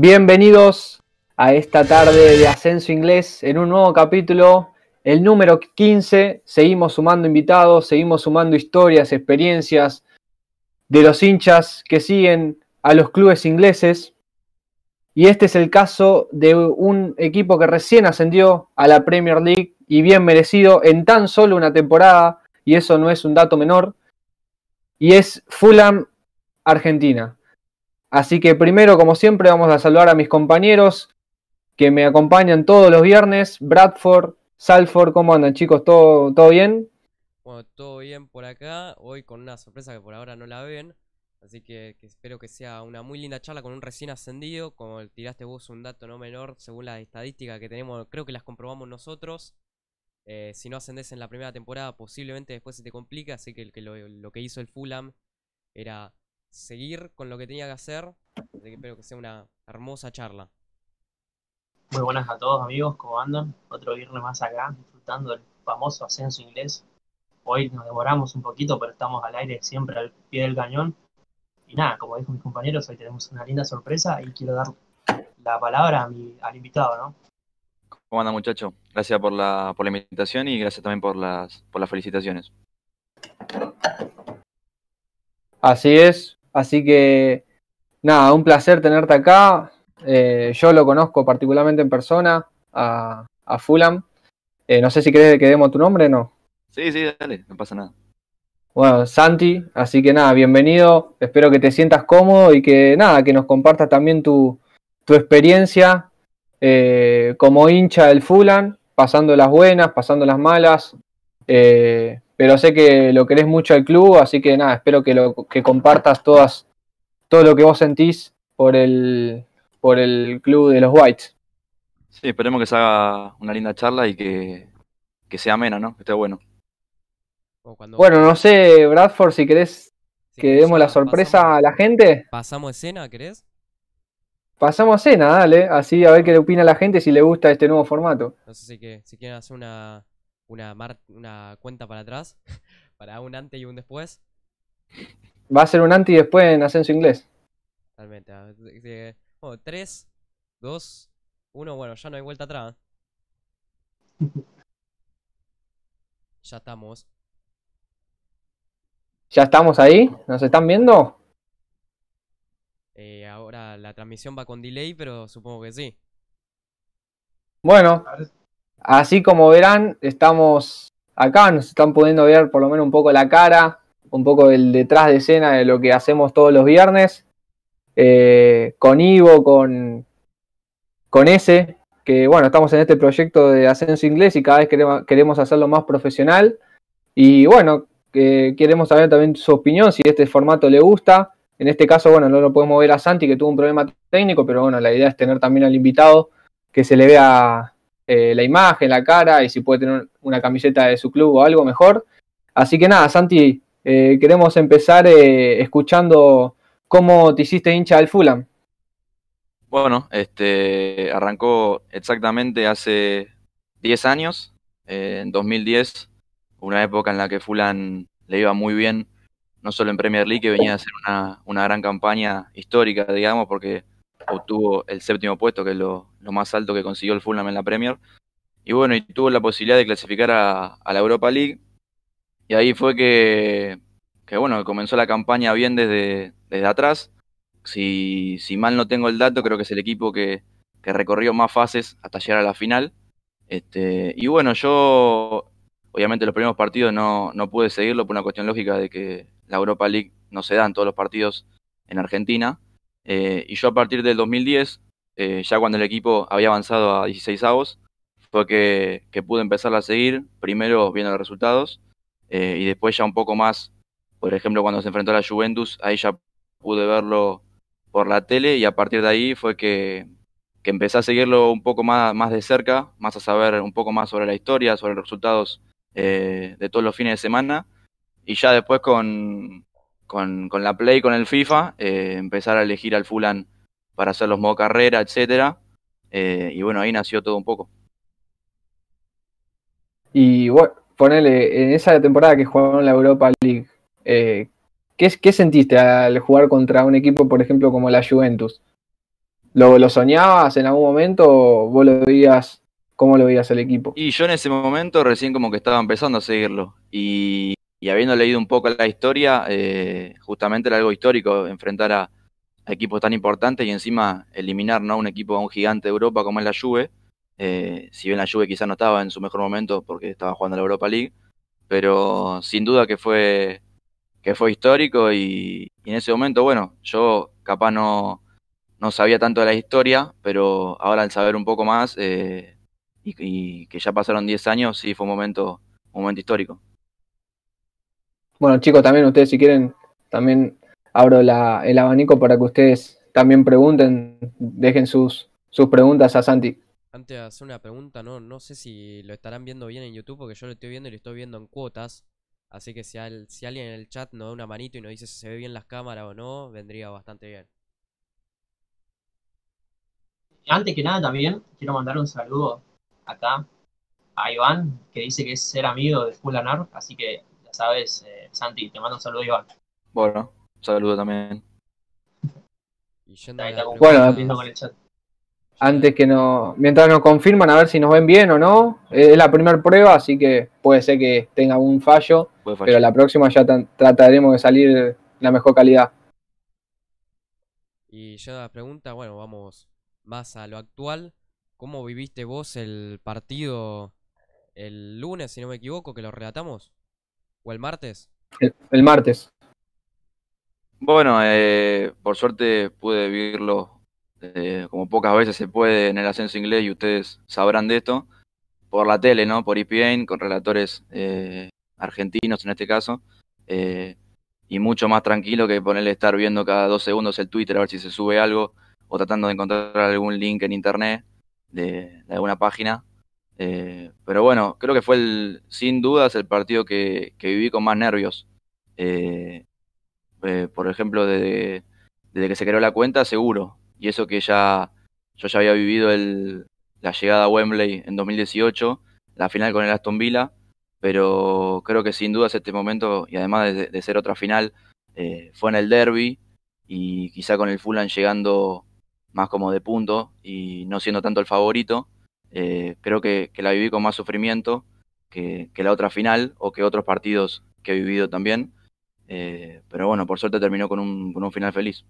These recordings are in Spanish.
Bienvenidos a esta tarde de Ascenso Inglés en un nuevo capítulo, el número 15. Seguimos sumando invitados, seguimos sumando historias, experiencias de los hinchas que siguen a los clubes ingleses. Y este es el caso de un equipo que recién ascendió a la Premier League y bien merecido en tan solo una temporada, y eso no es un dato menor, y es Fulham Argentina. Así que primero, como siempre, vamos a saludar a mis compañeros que me acompañan todos los viernes. Bradford, Salford, ¿cómo andan chicos? ¿Todo, todo bien? Bueno, todo bien por acá. Hoy con una sorpresa que por ahora no la ven. Así que, espero que sea una muy linda charla con un recién ascendido. Como tiraste vos un dato no menor, según las estadísticas que tenemos, creo que las comprobamos nosotros. Eh, si no ascendes en la primera temporada, posiblemente después se te complica. Así que, lo que hizo el Fulham era seguir con lo que tenía que hacer. Así que espero que sea una hermosa charla. Muy buenas a todos amigos, ¿cómo andan? Otro viernes más acá, disfrutando del famoso ascenso inglés. Hoy nos demoramos un poquito, pero estamos al aire siempre al pie del cañón. Y nada, como dijo mis compañeros, hoy tenemos una linda sorpresa y quiero dar la palabra a mi, al invitado, ¿no? ¿Cómo anda muchacho? Gracias por la, por la invitación y gracias también por las, por las felicitaciones. Así es, Así que, nada, un placer tenerte acá. Eh, yo lo conozco particularmente en persona, a, Fulham. Eh, no sé si querés que demos tu nombre o no. Sí, sí, dale, no pasa nada. Bueno, Santi, así que nada, bienvenido. Espero que te sientas cómodo y que nada, que nos compartas también tu, experiencia eh, como hincha del Fulham, pasando las buenas, pasando las malas pero sé que lo querés mucho al club, así que nada, espero que, lo, que compartas todas, todo lo que vos sentís por el, por el club de los Whites. Sí, esperemos que se haga una linda charla y que, sea amena, ¿no? Que esté bueno. Bueno, no sé, Bradford, si querés que demos la sorpresa a la gente. ¿Pasamos escena, querés? Pasamos escena, dale, así a ver qué le opina la gente si le gusta este nuevo formato. No sé si, que, si quieren hacer una, una, una cuenta para atrás, para un antes y un después. Va a ser un antes y después en ascenso inglés. Totalmente. 3, 2, 1, bueno, ya no hay vuelta atrás. ya estamos. ¿Ya estamos ahí? ¿Nos están viendo? Eh, ahora la transmisión va con delay, pero supongo que sí. Bueno, Así como verán, estamos acá, nos están pudiendo ver por lo menos un poco la cara, un poco el detrás de escena de lo que hacemos todos los viernes, eh, con Ivo, con, con ese, que bueno, estamos en este proyecto de ascenso inglés y cada vez queremos, hacerlo más profesional. Y bueno, queremos saber también su opinión, si este formato le gusta. En este caso, bueno, no lo podemos ver a Santi, que tuvo un problema técnico, pero bueno, la idea es tener también al invitado que se le vea eh, la imagen, la cara y si puede tener una camiseta de su club o algo mejor. Así que nada, Santi, eh, queremos empezar eh, escuchando cómo te hiciste hincha del Fulham. Bueno, este arrancó exactamente hace 10 años, en 2010, una época en la que Fulham le iba muy bien, no solo en Premier League, que venía a hacer una, una gran campaña histórica, digamos, porque obtuvo el séptimo puesto, que es lo, más alto que consiguió el Fulham en la Premier. Y bueno, y tuvo la posibilidad de clasificar a, la Europa League. Y ahí fue que, que bueno, comenzó la campaña bien desde, desde atrás. Si, si, mal no tengo el dato, creo que es el equipo que, que recorrió más fases hasta llegar a la final. Este, y bueno, yo obviamente los primeros partidos no, no pude seguirlo por una cuestión lógica de que la Europa League no se dan todos los partidos en Argentina. Eh, y yo a partir del 2010, eh, ya cuando el equipo había avanzado a 16 avos, fue que, pude empezar a seguir, primero viendo los resultados, eh, y después ya un poco más, por ejemplo, cuando se enfrentó a la Juventus, ahí ya pude verlo por la tele y a partir de ahí fue que, que empecé a seguirlo un poco más, más de cerca, más a saber un poco más sobre la historia, sobre los resultados de todos los fines de semana, y ya después con, con, con la Play, con el FIFA, eh, empezar a elegir al Fulan para hacer los modo carrera, etcétera. Eh, y bueno, ahí nació todo un poco. Y bueno, ponele, en esa temporada que jugaron la Europa League, eh, ¿qué, ¿qué, sentiste al jugar contra un equipo, por ejemplo, como la Juventus? ¿Lo, ¿Lo soñabas en algún momento o vos lo veías, cómo lo veías el equipo? Y yo en ese momento recién como que estaba empezando a seguirlo. Y, y habiendo leído un poco la historia, eh, justamente era algo histórico enfrentar a, equipos tan importantes y encima eliminar ¿no? un equipo, a un gigante de Europa como es la Juve. Eh, si bien la Juve quizás no estaba en su mejor momento porque estaba jugando la Europa League, pero sin duda que fue que fue histórico y, y, en ese momento, bueno, yo capaz no, no sabía tanto de la historia, pero ahora al saber un poco más eh, y, y, que ya pasaron 10 años, sí fue un momento, un momento histórico. Bueno, chicos, también ustedes si quieren, también abro la, el abanico para que ustedes también pregunten, dejen sus, sus preguntas a Santi. Antes de hacer una pregunta, no, no sé si lo estarán viendo bien en YouTube, porque yo lo estoy viendo y lo estoy viendo en cuotas. Así que si, al, si alguien en el chat nos da una manito y nos dice si se ve bien las cámaras o no, vendría bastante bien. Antes que nada también quiero mandar un saludo acá a Iván, que dice que es ser amigo de Fulanar, así que sabes, eh, Santi, te mando un saludo Iván. Bueno, un saludo también. Y yendo Ahí Bueno, viendo con el chat. Antes que no, mientras nos confirman a ver si nos ven bien o no, es la primera prueba, así que puede ser que tenga un fallo, Puede fallar. pero la próxima ya tan- trataremos de salir la mejor calidad. Y yendo a la pregunta, bueno, vamos más a lo actual. ¿Cómo viviste vos el partido el lunes, si no me equivoco, que lo relatamos? ¿O el martes? El, el martes. Bueno, eh, por suerte pude vivirlo eh, como pocas veces se puede en el ascenso inglés y ustedes sabrán de esto, por la tele, ¿no? Por ESPN, con relatores eh, argentinos en este caso, eh, y mucho más tranquilo que ponerle estar viendo cada dos segundos el Twitter a ver si se sube algo o tratando de encontrar algún link en internet de, de alguna página. Eh, pero bueno, creo que fue el, sin dudas el partido que, que viví con más nervios. Eh, eh, por ejemplo, desde, desde que se creó la cuenta, seguro. Y eso que ya yo ya había vivido el, la llegada a Wembley en 2018, la final con el Aston Villa, pero creo que sin dudas este momento, y además de, de ser otra final, eh, fue en el derby y quizá con el Fulham llegando más como de punto y no siendo tanto el favorito, eh, creo que, que, la viví con más sufrimiento que, que, la otra final o que otros partidos que he vivido también. Eh, pero bueno, por suerte terminó con un, con un final feliz.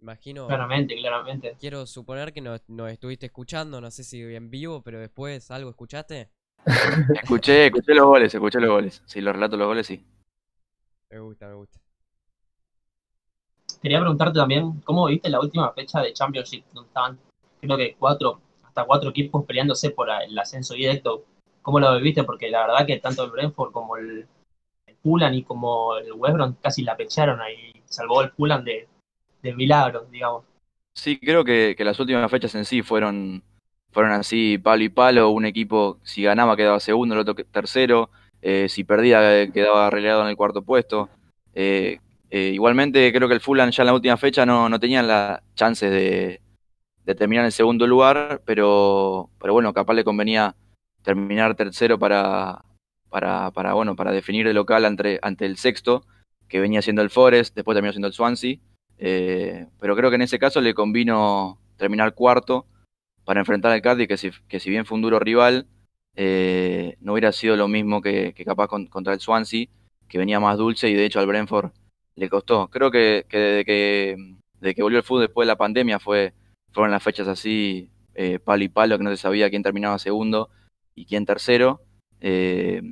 Imagino. Claramente, claramente. Quiero suponer que nos, nos, estuviste escuchando, no sé si en vivo, pero después algo escuchaste. escuché, escuché los goles, escuché los goles. Si los relato los goles, sí. Me gusta, me gusta. Quería preguntarte también, ¿cómo viste la última fecha de Championship? Donde estaban, creo que cuatro, hasta cuatro equipos peleándose por el ascenso directo. ¿Cómo lo viviste? Porque la verdad que tanto el Brentford como el, el Fulham y como el West casi la pecharon ahí. Salvó el Fulham de, de milagro, digamos. Sí, creo que, que, las últimas fechas en sí fueron, fueron así, palo y palo. Un equipo, si ganaba, quedaba segundo, el otro tercero. Eh, si perdía, quedaba relegado en el cuarto puesto. Eh, eh, igualmente, creo que el Fulham ya en la última fecha no, no tenían las chances de, terminar en segundo lugar, pero, pero bueno, capaz le convenía terminar tercero para, para, para, bueno, para definir el local ante, ante el sexto, que venía siendo el Forest, después terminó siendo el Swansea. Eh, pero creo que en ese caso le convino terminar cuarto para enfrentar al Cardiff, que si, que si bien fue un duro rival, eh, no hubiera sido lo mismo que, que capaz con, contra el Swansea, que venía más dulce y de hecho al Brentford le costó. Creo que, que desde que, desde que volvió el fútbol después de la pandemia fue, fueron las fechas así, eh, palo y palo, que no se sabía quién terminaba segundo y quién tercero. Eh,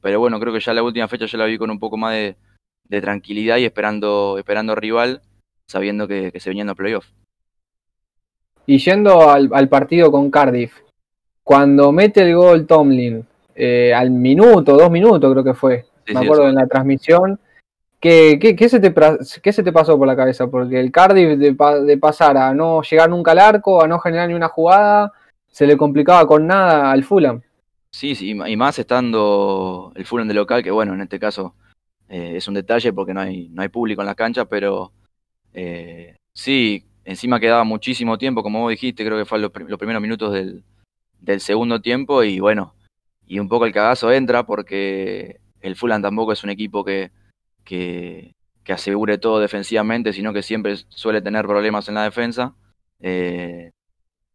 pero bueno, creo que ya la última fecha yo la vi con un poco más de, de tranquilidad y esperando, esperando rival sabiendo que, que se venían los playoffs. Y yendo al, al, partido con Cardiff, cuando mete el gol Tomlin, eh, al minuto, dos minutos creo que fue, sí, me sí, acuerdo eso. en la transmisión, ¿qué, qué, se te, ¿qué se te pasó por la cabeza? Porque el Cardiff de, de pasar a no llegar nunca al arco, a no generar ni una jugada, se le complicaba con nada al Fulham. Sí, sí, y más estando el Fulham de local, que bueno, en este caso eh, es un detalle porque no hay, no hay público en la cancha, pero eh, sí, encima quedaba muchísimo tiempo, como vos dijiste, creo que fue los, los primeros minutos del, del, segundo tiempo y bueno, y un poco el cagazo entra porque el Fulham tampoco es un equipo que, que, que asegure todo defensivamente, sino que siempre suele tener problemas en la defensa. Eh,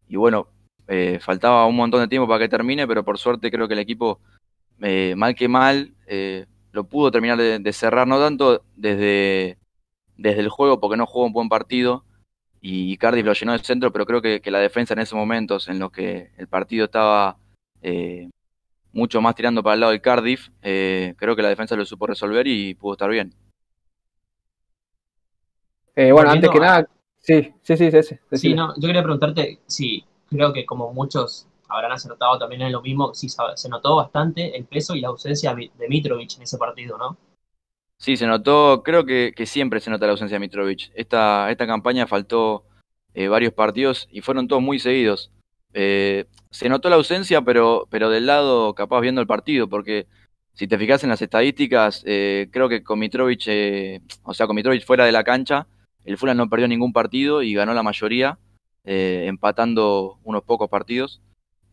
y bueno, eh, faltaba un montón de tiempo para que termine, pero por suerte creo que el equipo, eh, mal que mal, lo pudo terminar de, cerrar, no tanto desde, desde el juego, porque no jugó un buen partido, y Cardiff lo llenó de centro, pero creo que, la defensa en esos momentos en los que el partido estaba mucho más tirando para el lado del Cardiff, creo que la defensa lo supo resolver y pudo estar bien. Eh, bueno, antes que nada, sí, sí, sí, sí. Sí, no, yo quería preguntarte si creo que como muchos habrán acertado también en lo mismo, si se notó bastante el peso y la ausencia de Mitrovic en ese partido, ¿no? Sí, se notó, creo que, siempre se nota la ausencia de Mitrovic. Esta, esta campaña faltó eh, varios partidos y fueron todos muy seguidos. Eh, se notó la ausencia, pero, pero del lado capaz viendo el partido, porque si te fijas en las estadísticas, creo que con Mitrovic, o sea, con Mitrovic fuera de la cancha, el Fulham no perdió ningún partido y ganó la mayoría, eh, empatando unos pocos partidos.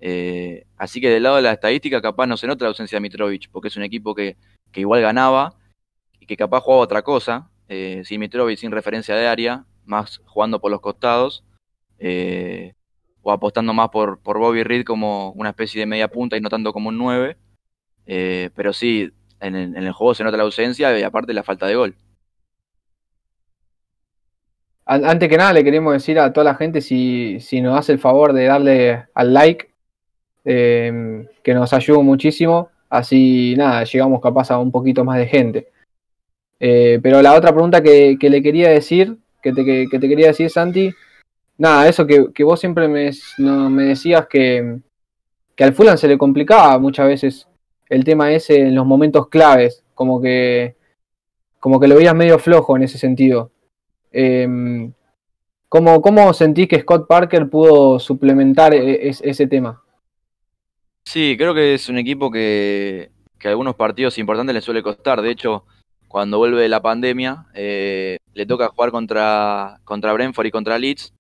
Eh, así que del lado de la estadística capaz no se nota la ausencia de Mitrovic, porque es un equipo que, igual ganaba y que capaz jugaba otra cosa, eh, sin Mitrovic, sin referencia de área, más jugando por los costados, apostando más por, por Bobby Reed como una especie de media punta y no tanto como un 9. pero sí, en el juego se nota la ausencia y aparte la falta de gol antes que nada le queremos decir a toda la gente si, nos hace el favor de darle al like, em, que nos ayuda muchísimo, así nada, llegamos capaz a un poquito más de gente. Eh, pero la otra pregunta que, le quería decir, que te, te, quería decir Santi, nada, eso que, vos siempre me, decías que, al Fulan se le complicaba muchas veces el tema ese en los momentos claves, como que, como que lo veías medio flojo en ese sentido. Eh, ¿cómo, ¿Cómo sentís que Scott Parker pudo suplementar e, ese tema? Sí, creo que es un equipo que, que algunos partidos importantes le suele costar. De hecho, cuando vuelve la pandemia, eh, le toca jugar contra, contra Brentford y contra Leeds,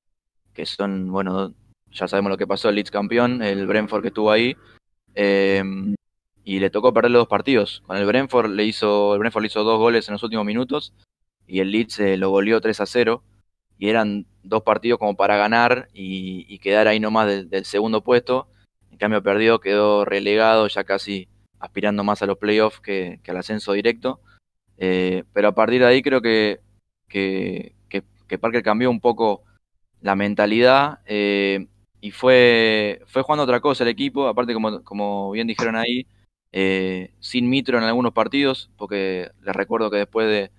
que son, bueno, ya sabemos lo que pasó, el Leeds campeón, el Brentford que estuvo ahí. Eh, y le tocó perder los dos partidos. Con el Brentford le hizo, el Brentford le hizo dos goles en los últimos minutos y el Leeds eh, lo goleó 3 a 0 y eran dos partidos como para ganar y, quedar ahí nomás del, segundo puesto. En cambio perdió, quedó relegado ya casi aspirando más a los playoffs que, al ascenso directo. Eh, pero a partir de ahí creo que, que, Parker cambió un poco la mentalidad eh, y fue, fue jugando otra cosa el equipo, aparte como, como bien dijeron ahí, sin Mitro en algunos partidos, porque les recuerdo que después de,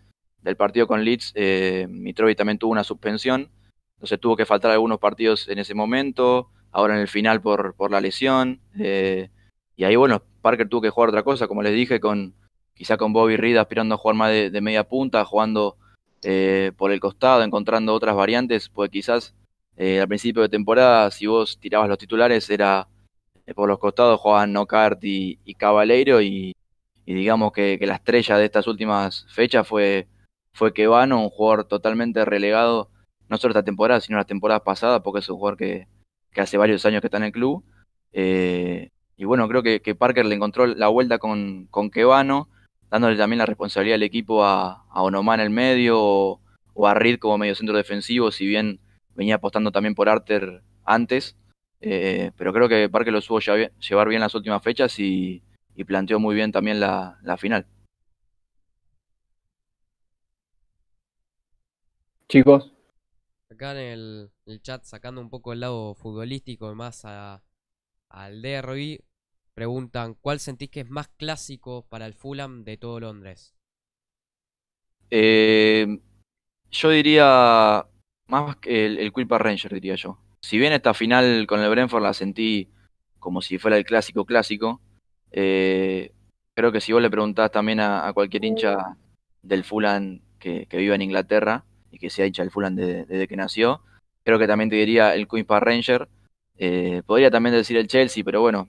del partido con Leeds, eh, Mitrovic también tuvo una suspensión, entonces tuvo que faltar algunos partidos en ese momento, ahora en el final por, por la lesión, eh, y ahí bueno, Parker tuvo que jugar otra cosa, como les dije, con quizá con Bobby Reed aspirando a jugar más de, media punta, jugando eh, por el costado, encontrando otras variantes, pues quizás al principio de temporada, si vos tirabas los titulares, era por los costados jugaban Knockout y, y Cabaleiro, y, digamos que, que la estrella de estas últimas fechas fue fue Kevano, un jugador totalmente relegado, no solo esta temporada, sino la temporada pasada, porque es un jugador que, hace varios años que está en el club. Eh, y bueno, creo que, Parker le encontró la vuelta con, con Kevano, dándole también la responsabilidad del equipo a, a Onomán en el medio o, a Reed como medio centro defensivo, si bien venía apostando también por Arter antes. Eh, pero creo que Parker lo supo llevar bien las últimas fechas y, planteó muy bien también la final. chicos? Acá en el, chat, sacando un poco el lado futbolístico más al derby, preguntan, ¿cuál sentís que es más clásico para el Fulham de todo Londres? Eh, yo diría más que el, el Ranger, diría yo. Si bien esta final con el Brentford la sentí como si fuera el clásico clásico, eh, creo que si vos le preguntás también a, cualquier hincha del Fulham que, que en Inglaterra, y que se ha hecho el Fulham desde, que nació. Creo que también te diría el Queen's Park Ranger. Eh, podría también decir el Chelsea, pero bueno,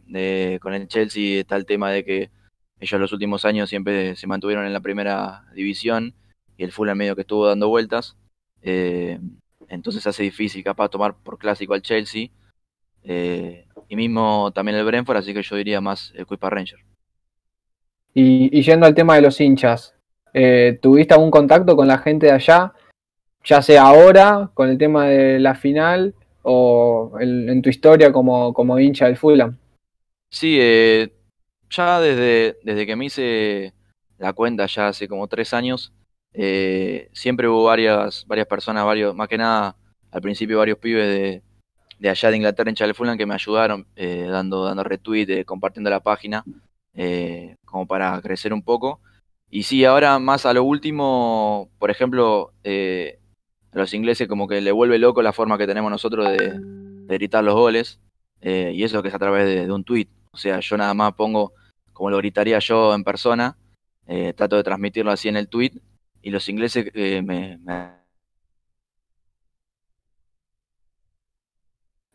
con el Chelsea está el tema de que ellos los últimos años siempre se mantuvieron en la primera división y el Fulham medio que estuvo dando vueltas. Eh, entonces hace difícil capaz tomar por clásico al Chelsea. Eh, y mismo también el Brentford, así que yo diría más el Park Ranger. Y, y, yendo al tema de los hinchas, Eh, ¿Tuviste algún contacto con la gente de allá? Ya sea ahora, con el tema de la final, o en, tu historia como, como hincha del Fulham. Sí, eh, ya desde, desde que me hice la cuenta, ya hace como tres años, eh, siempre hubo varias, varias personas, varios, más que nada al principio varios pibes de, de allá de Inglaterra, en Fulham, que me ayudaron eh, dando, dando retweet, compartiendo la página, como para crecer un poco. Y sí, ahora más a lo último, por ejemplo, a los ingleses como que le vuelve loco la forma que tenemos nosotros de, gritar los goles, eh, y eso que es a través de, un tweet. O sea, yo nada más pongo como lo gritaría yo en persona, eh, trato de transmitirlo así en el tweet, y los ingleses eh, me,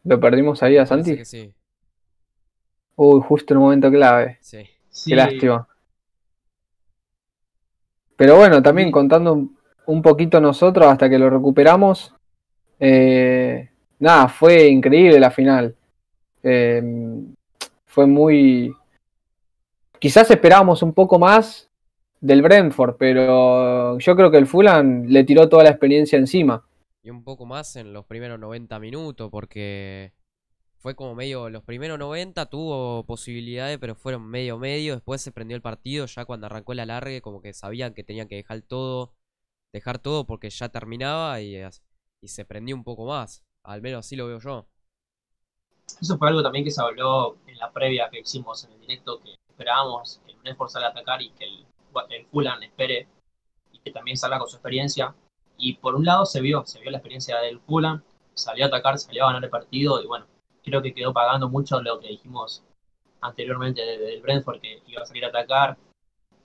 ¿Lo perdimos ahí a Santi? sí. Uy, justo en un momento clave. Sí. Qué lástima. Pero bueno, también contando un poquito nosotros hasta que lo recuperamos. Eh, nada, fue increíble la final. Em, fue muy... Quizás esperábamos un poco más del Brentford, pero yo creo que el Fulham le tiró toda la experiencia encima. Y un poco más en los primeros 90 minutos, porque fue como medio, los primeros 90 tuvo posibilidades, pero fueron medio medio, después se prendió el partido, ya cuando arrancó el alargue, como que sabían que tenían que dejar todo dejar todo porque ya terminaba y, y se prendió un poco más. Al menos así lo veo yo. Eso fue algo también que se habló en la previa que hicimos en el directo, que esperábamos que el Brentford salga a atacar y que el, el Fulham espere y que también salga con su experiencia. Y por un lado se vio, se vio la experiencia del Fulham, salió a atacar, salió a ganar el partido y bueno, creo que quedó pagando mucho lo que dijimos anteriormente del Brentford, que iba a salir a atacar.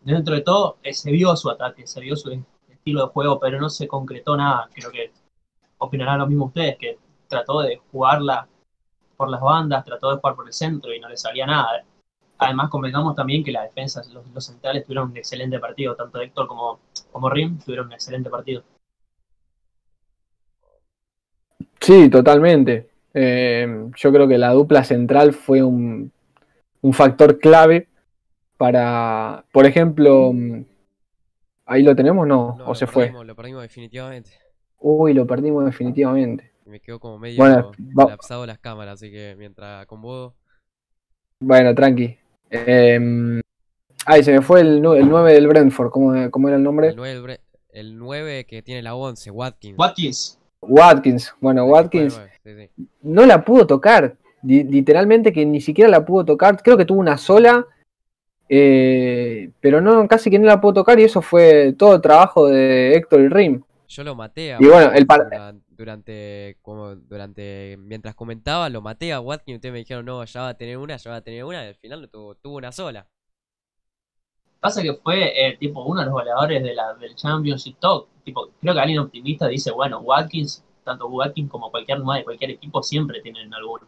Dentro de todo, eh, se vio su ataque, se vio su, estilo de juego, pero no se concretó nada. Creo que opinarán lo mismo ustedes, que trató de jugarla por las bandas, trató de jugar por el centro y no le salía nada. Además, convengamos también que la defensa, los, centrales tuvieron un excelente partido, tanto Héctor como, como Rim tuvieron un excelente partido. Sí, totalmente. Eh, yo creo que la dupla central fue un, un factor clave para, por ejemplo, ¿Ahí lo tenemos no? ¿O se fue? Lo perdimos definitivamente. Uy, lo perdimos definitivamente. me quedo como medio bueno, colapsado las cámaras, así que mientras con vos. Bueno, tranqui. Eh, ay, se me fue el, el 9 del Brentford. ¿Cómo, ¿Cómo, era el nombre? El 9, que tiene la 11, Watkins. Watkins. Watkins. Bueno, Watkins no la pudo tocar. Literalmente que ni siquiera la pudo tocar. Creo que tuvo una sola eh, pero no, casi que no la puedo tocar y eso fue todo el trabajo de Héctor y Rim. Yo lo maté a y bueno, el durante, como durante, mientras comentaba, lo maté a Watkins y ustedes me dijeron, no, ya va a tener una, ya va a tener una, y al final tuvo, tuvo una sola. Pasa que fue eh, tipo uno de los goleadores de la, del Championship Top. Tipo, creo que alguien optimista dice, bueno, Watkins, tanto Watkins como cualquier de cualquier equipo siempre tienen alguno.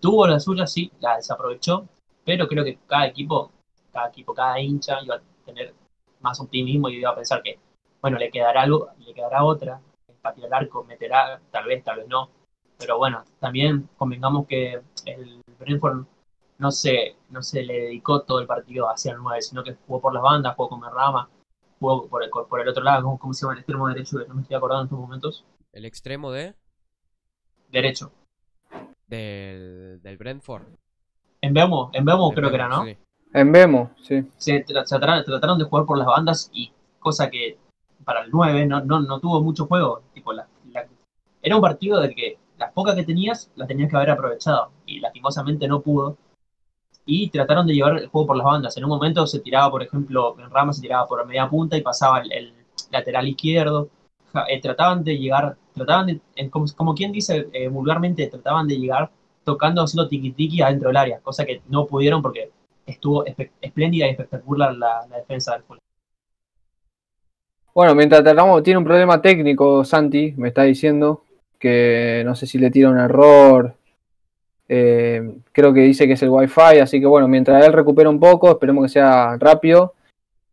Tuvo la suya, sí, la desaprovechó, pero creo que cada equipo cada equipo, cada hincha iba a tener más optimismo y iba a pensar que, bueno, le quedará algo, le quedará otra, patear el arco meterá, tal vez, tal vez no. Pero bueno, también convengamos que el Brentford no se, no se le dedicó todo el partido hacia el 9, sino que jugó por las bandas, jugó con Merrama, jugó por el, por el otro lado, ¿cómo, se llama el extremo derecho? No me estoy acordando en estos momentos. ¿El extremo de? Derecho. Del, del Brentford. En Bemo, en Bemo creo que era, ¿no? En Vemo, sí. Se trataron, de jugar por las bandas y cosa que para el 9 no, no, tuvo mucho juego. Tipo, la, era un partido de que las pocas que tenías las tenías que haber aprovechado y lastimosamente no pudo. Y trataron de llevar el juego por las bandas. En un momento se tiraba, por ejemplo, en Rama se tiraba por media punta y pasaba el, lateral izquierdo. Eh, trataban de llegar, trataban de, como, quien dice eh, vulgarmente, trataban de llegar tocando, haciendo tiki-tiki adentro del área, cosa que no pudieron porque estuvo espléndida y espectacular la, defensa del Fulham. Bueno, mientras tratamos, tiene un problema técnico, Santi, me está diciendo, que no sé si le tira un error. Eh, creo que dice que es el wifi, así que bueno, mientras él recupera un poco, esperemos que sea rápido.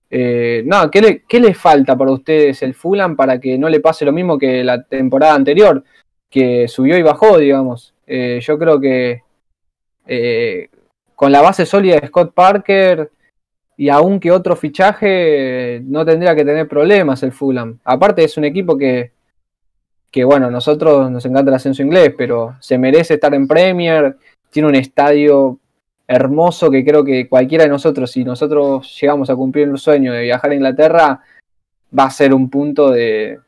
Eh, no, ¿qué le, ¿qué le falta para ustedes el Fulham para que no le pase lo mismo que la temporada anterior, que subió y bajó, digamos? Eh, yo creo que con la base sólida de Scott Parker y aún que otro fichaje no tendría que tener problemas el Fulham. Aparte es un equipo que, que bueno, nosotros nos encanta el ascenso inglés, pero se merece estar en Premier, tiene un estadio hermoso que creo que cualquiera de nosotros, si nosotros llegamos a cumplir el sueño de viajar a Inglaterra, va a ser un punto de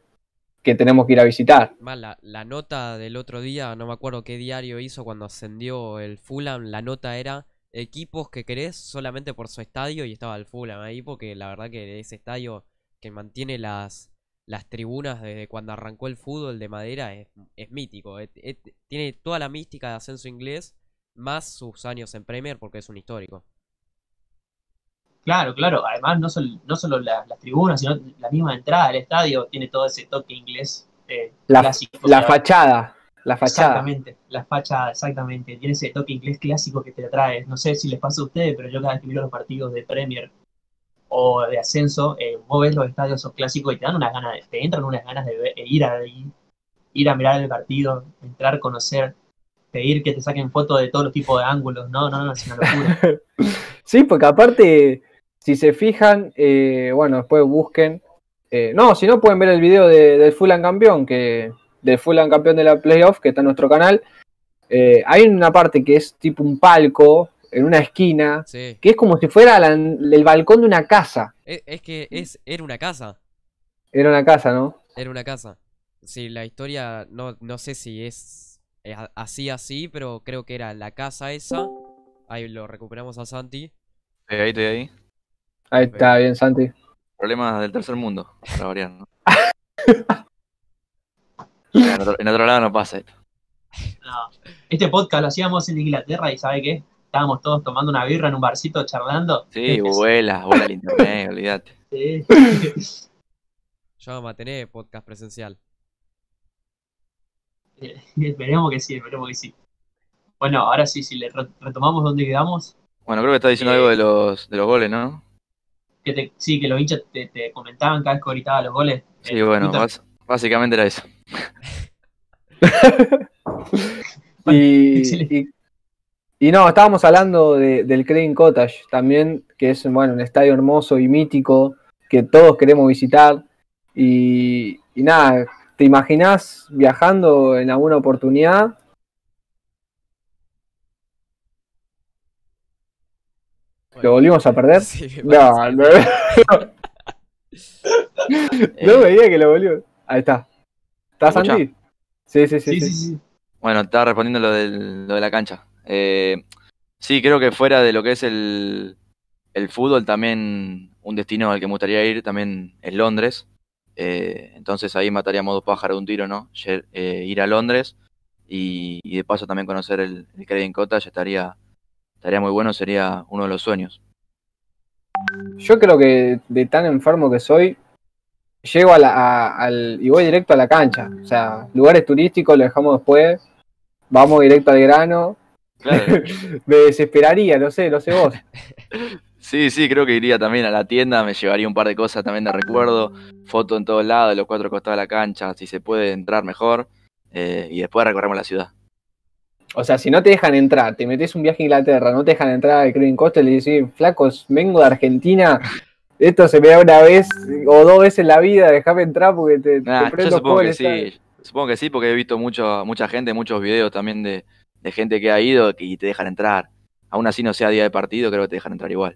que tenemos que ir a visitar. La, la nota del otro día, no me acuerdo qué diario hizo cuando ascendió el Fulham, la nota era equipos que querés solamente por su estadio y estaba el Fulham ahí porque la verdad que ese estadio que mantiene las, las tribunas desde cuando arrancó el fútbol de madera es, es mítico. Es- es- tiene toda la mística de ascenso inglés más sus años en Premier porque es un histórico. Claro, claro. Además, no solo, no solo la- las tribunas, sino la misma entrada del estadio tiene todo ese toque inglés eh, La, clásico. la fachada, la fachada. Exactamente, la fachada, exactamente. Tiene ese toque inglés clásico que te atrae. No sé si les pasa a ustedes, pero yo cada vez que miro los partidos de Premier o de ascenso, eh, vos ves los estadios esos clásicos y te dan unas ganas, de- te entran unas ganas de ver- de ir a ir a mirar el partido, entrar, conocer, pedir que te saquen fotos de todos los tipos de ángulos. No, no, no, es una locura. Sí, porque aparte, si se fijan, eh, bueno, después busquen. eh, no, si no pueden ver el video de, del Fulham campeón, que del Fulham campeón de la playoff, que está en nuestro canal. Eh, hay una parte que es tipo un palco en una esquina, Sí. que es como si fuera la- el balcón de una casa. Es, es que es, era una casa. Era una casa, ¿no? Era una casa. Sí, la historia no, no sé si es eh, así así, pero creo que era la casa esa. Ahí lo recuperamos a Santi. Estoy ahí, estoy ahí. Ahí está, bien, Santi. Problemas del tercer mundo, para variar, ¿no? en, otro, en otro lado no pasa esto. No. Este podcast lo hacíamos en Inglaterra y ¿sabe qué? Estábamos todos tomando una birra en un barcito charlando. Sí, vuela, vuela el internet, olvídate. Sí. Yo vamos a tener podcast presencial. esperemos que sí, esperemos que sí. Bueno, ahora sí, si le re- retomamos donde quedamos, Bueno, creo que está diciendo algo de los, de los goles, ¿no? que te, sí, que los hinchas te, te comentaban cada vez que gritaba los goles. Sí, Eh, bueno, básicamente era eso. Y, y, y no, estábamos hablando de- del Crane Cottage también, que es bueno, un estadio hermoso y mítico que todos queremos visitar. Y, y nada, ¿te imaginás viajando en alguna oportunidad? ¿Lo volvimos a perder? Sí, No, parece. no, no veía que lo volvió. Ahí está. ¿Estás. Santi? Sí, sí, sí. Sí, sí. sí, sí. Bueno, estaba respondiendo lo, del- lo de la cancha. Eh, sí, creo que fuera de lo que es el, el fútbol, también un destino al que me gustaría ir también es Londres. Eh, entonces ahí mataríamos dos pájaros de un tiro, ¿no? Eh, ir a Londres y, y de paso también conocer el, el Craven Cottage estaría, estaría muy bueno, sería uno de los sueños. Yo creo que de tan enfermo que soy, llego a la, a- al, y voy directo a la cancha. O sea, lugares turísticos lo dejamos después. Vamos directo al grano. Claro. Me desesperaría, no sé, no sé vos. Sí, sí, creo que iría también a la tienda, me llevaría un par de cosas también de recuerdo, foto en todos lados, los cuatro costados de la cancha, si se puede entrar mejor, eh, y después recorremos la ciudad. O sea, si no te dejan entrar, te metes un viaje a Inglaterra, no te dejan entrar al Craven Costa y le decís, flacos, vengo de Argentina, esto se me da una vez o dos veces en la vida, déjame entrar porque te, te Nah, yo supongo que el estadio". sí, supongo que sí, porque he visto mucho, mucha gente, muchos videos también de, de gente que ha ido y te dejan entrar. Aún así no sea día de partido, creo que te dejan entrar igual.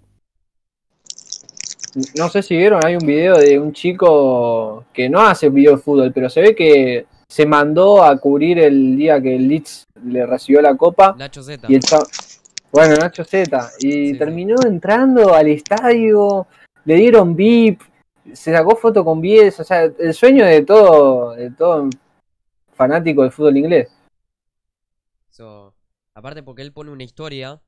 No sé si vieron, hay un video de un chico que no hace video de fútbol, pero se ve que se mandó a cubrir el día que el Leeds le recibió la copa Nacho Z. y el chavo- bueno, Nacho Z, y sí. terminó entrando al estadio, le dieron VIP, se sacó foto con 10, o sea, el sueño de todo, de todo fanático del fútbol inglés. So, aparte porque él pone una historia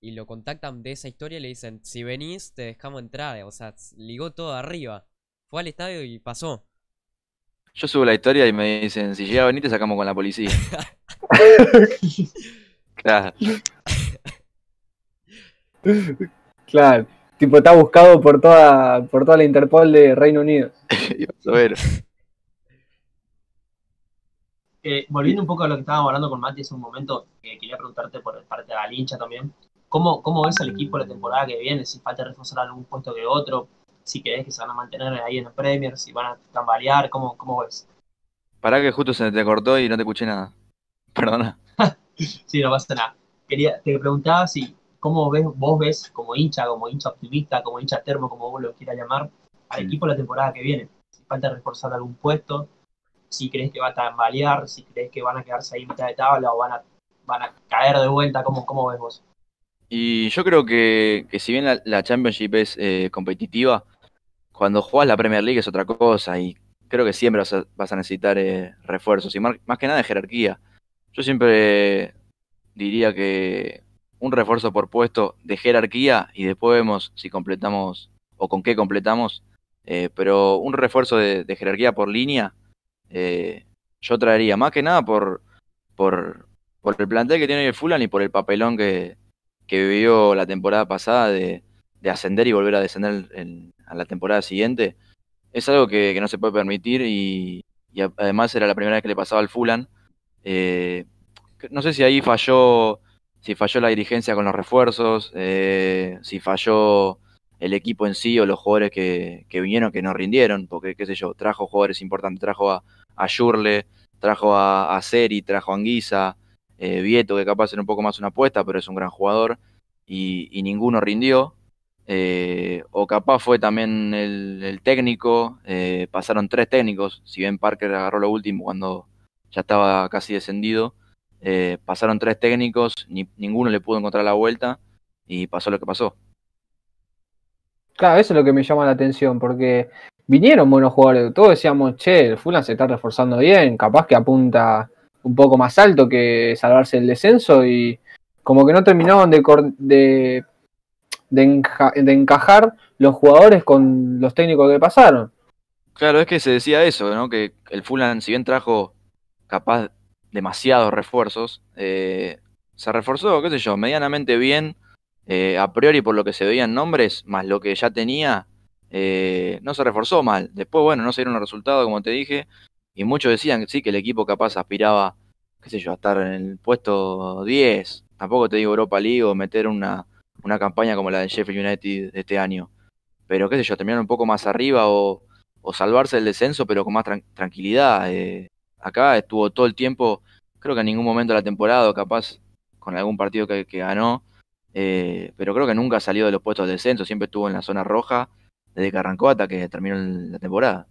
y lo contactan de esa historia y le dicen, si venís te dejamos entrar. O sea, ligó todo arriba. Fue al estadio y pasó. Yo subo la historia y me dicen, si llega a venir te sacamos con la policía. Claro, Claro, tipo está buscado por toda, por toda la Interpol de Reino Unido. a ver. Eh, volviendo un poco a lo que estábamos hablando con Mati hace un momento, que quería preguntarte por parte de la hincha también. ¿cómo, ¿cómo ves al equipo la temporada que viene? Si falta reforzar algún puesto que otro, si crees que se van a mantener ahí en el Premier, si van a tambalear, ¿cómo, cómo ves? Pará que justo se te cortó y no te escuché nada. Perdona. sí, no pasa nada. Quería, te preguntaba si, ¿cómo ves, vos ves como hincha, como hincha optimista, como hincha termo, como vos lo quieras llamar, al equipo la temporada que viene? Si falta reforzar algún puesto, si crees que va a tambalear, si crees que van a quedarse ahí en mitad de tabla o van a, van a caer de vuelta, ¿cómo, cómo ves vos? Y yo creo que, que si bien la, la Championship es eh, competitiva, cuando juegas la Premier League es otra cosa y creo que siempre vas a, vas a necesitar eh, refuerzos y más, más, que nada de jerarquía. Yo siempre diría que un refuerzo por puesto de jerarquía y después vemos si completamos o con qué completamos, eh, pero un refuerzo de, jerarquía por línea eh, yo traería más que nada por, por, por el plantel que tiene el Fulham y por el papelón que, que vivió la temporada pasada de, de ascender y volver a descender en, a la temporada siguiente. Es algo que, no se puede permitir y, y, además era la primera vez que le pasaba al Fulham. Eh, no sé si ahí falló, si falló la dirigencia con los refuerzos, eh, si falló el equipo en sí o los jugadores que, que, vinieron que no rindieron, porque qué sé yo, trajo jugadores importantes, trajo a, a trajo a, a Seri, trajo a Anguisa, eh, Vieto, que capaz era un poco más una apuesta, pero es un gran jugador, y, ninguno rindió. Eh, o capaz fue también el, el técnico, pasaron tres técnicos, si bien Parker agarró lo último cuando ya estaba casi descendido, eh, pasaron tres técnicos, ni, ninguno le pudo encontrar la vuelta y pasó lo que pasó. Claro, eso es lo que me llama la atención, porque vinieron buenos jugadores, todos decíamos, che, el Fulham se está reforzando bien, capaz que apunta un poco más alto que salvarse el descenso y como que no terminaban de, de, de, enja de encajar los jugadores con los técnicos que pasaron. Claro, es que se decía eso, ¿no? Que el Fulham, si bien trajo capaz demasiados refuerzos, eh, se reforzó, qué sé yo, medianamente bien, eh, a priori por lo que se veían nombres, más lo que ya tenía, eh, no se reforzó mal. Después, bueno, no se dieron los resultados, como te dije, y muchos decían que sí, que el equipo capaz aspiraba, qué sé yo, a estar en el puesto 10. Tampoco te digo Europa League o meter una, una campaña como la de Sheffield United de este año. Pero qué sé yo, terminar un poco más arriba o, o salvarse del descenso, pero con más tran tranquilidad. Acá estuvo todo el tiempo, creo que en ningún momento de la temporada, capaz con algún partido que, ganó, eh, pero creo que nunca salió de los puestos de descenso, siempre estuvo en la zona roja desde que arrancó hasta que terminó la temporada.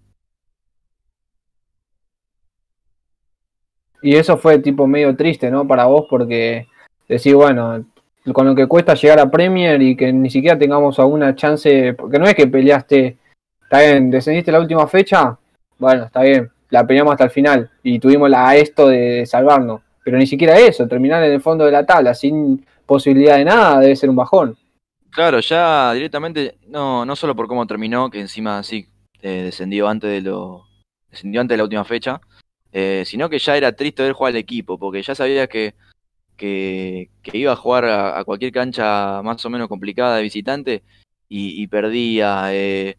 Y eso fue tipo medio triste, ¿no? Para vos, porque decís, bueno, con lo que cuesta llegar a Premier y que ni siquiera tengamos alguna chance, porque no es que peleaste, está bien, descendiste la última fecha, bueno, está bien, la peleamos hasta el final y tuvimos la esto de salvarnos, pero ni siquiera eso, terminar en el fondo de la tabla sin posibilidad de nada debe ser un bajón. Claro, ya directamente, no, no solo por cómo terminó, que encima sí eh, descendió antes de lo, descendió antes de la última fecha, eh, sino que ya era triste ver jugar al equipo, porque ya sabía que, que, iba a jugar a, cualquier cancha más o menos complicada de visitante y, y perdía. Eh,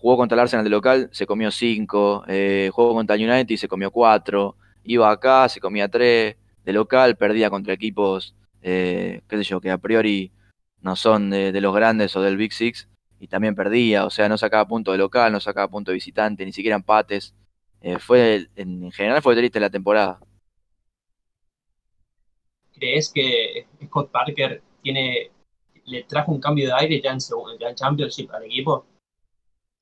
jugó contra el Arsenal de local, se comió 5, eh, jugó contra el United y se comió 4, iba acá, se comía 3, de local perdía contra equipos, eh, qué sé yo, que a priori no son de, los grandes o del Big Six, y también perdía, o sea, no sacaba punto de local, no sacaba punto de visitante, ni siquiera empates. Eh, fue en general fue triste la temporada. ¿Crees que Scott Parker tiene le trajo un cambio de aire ya en, ya en Championship al equipo?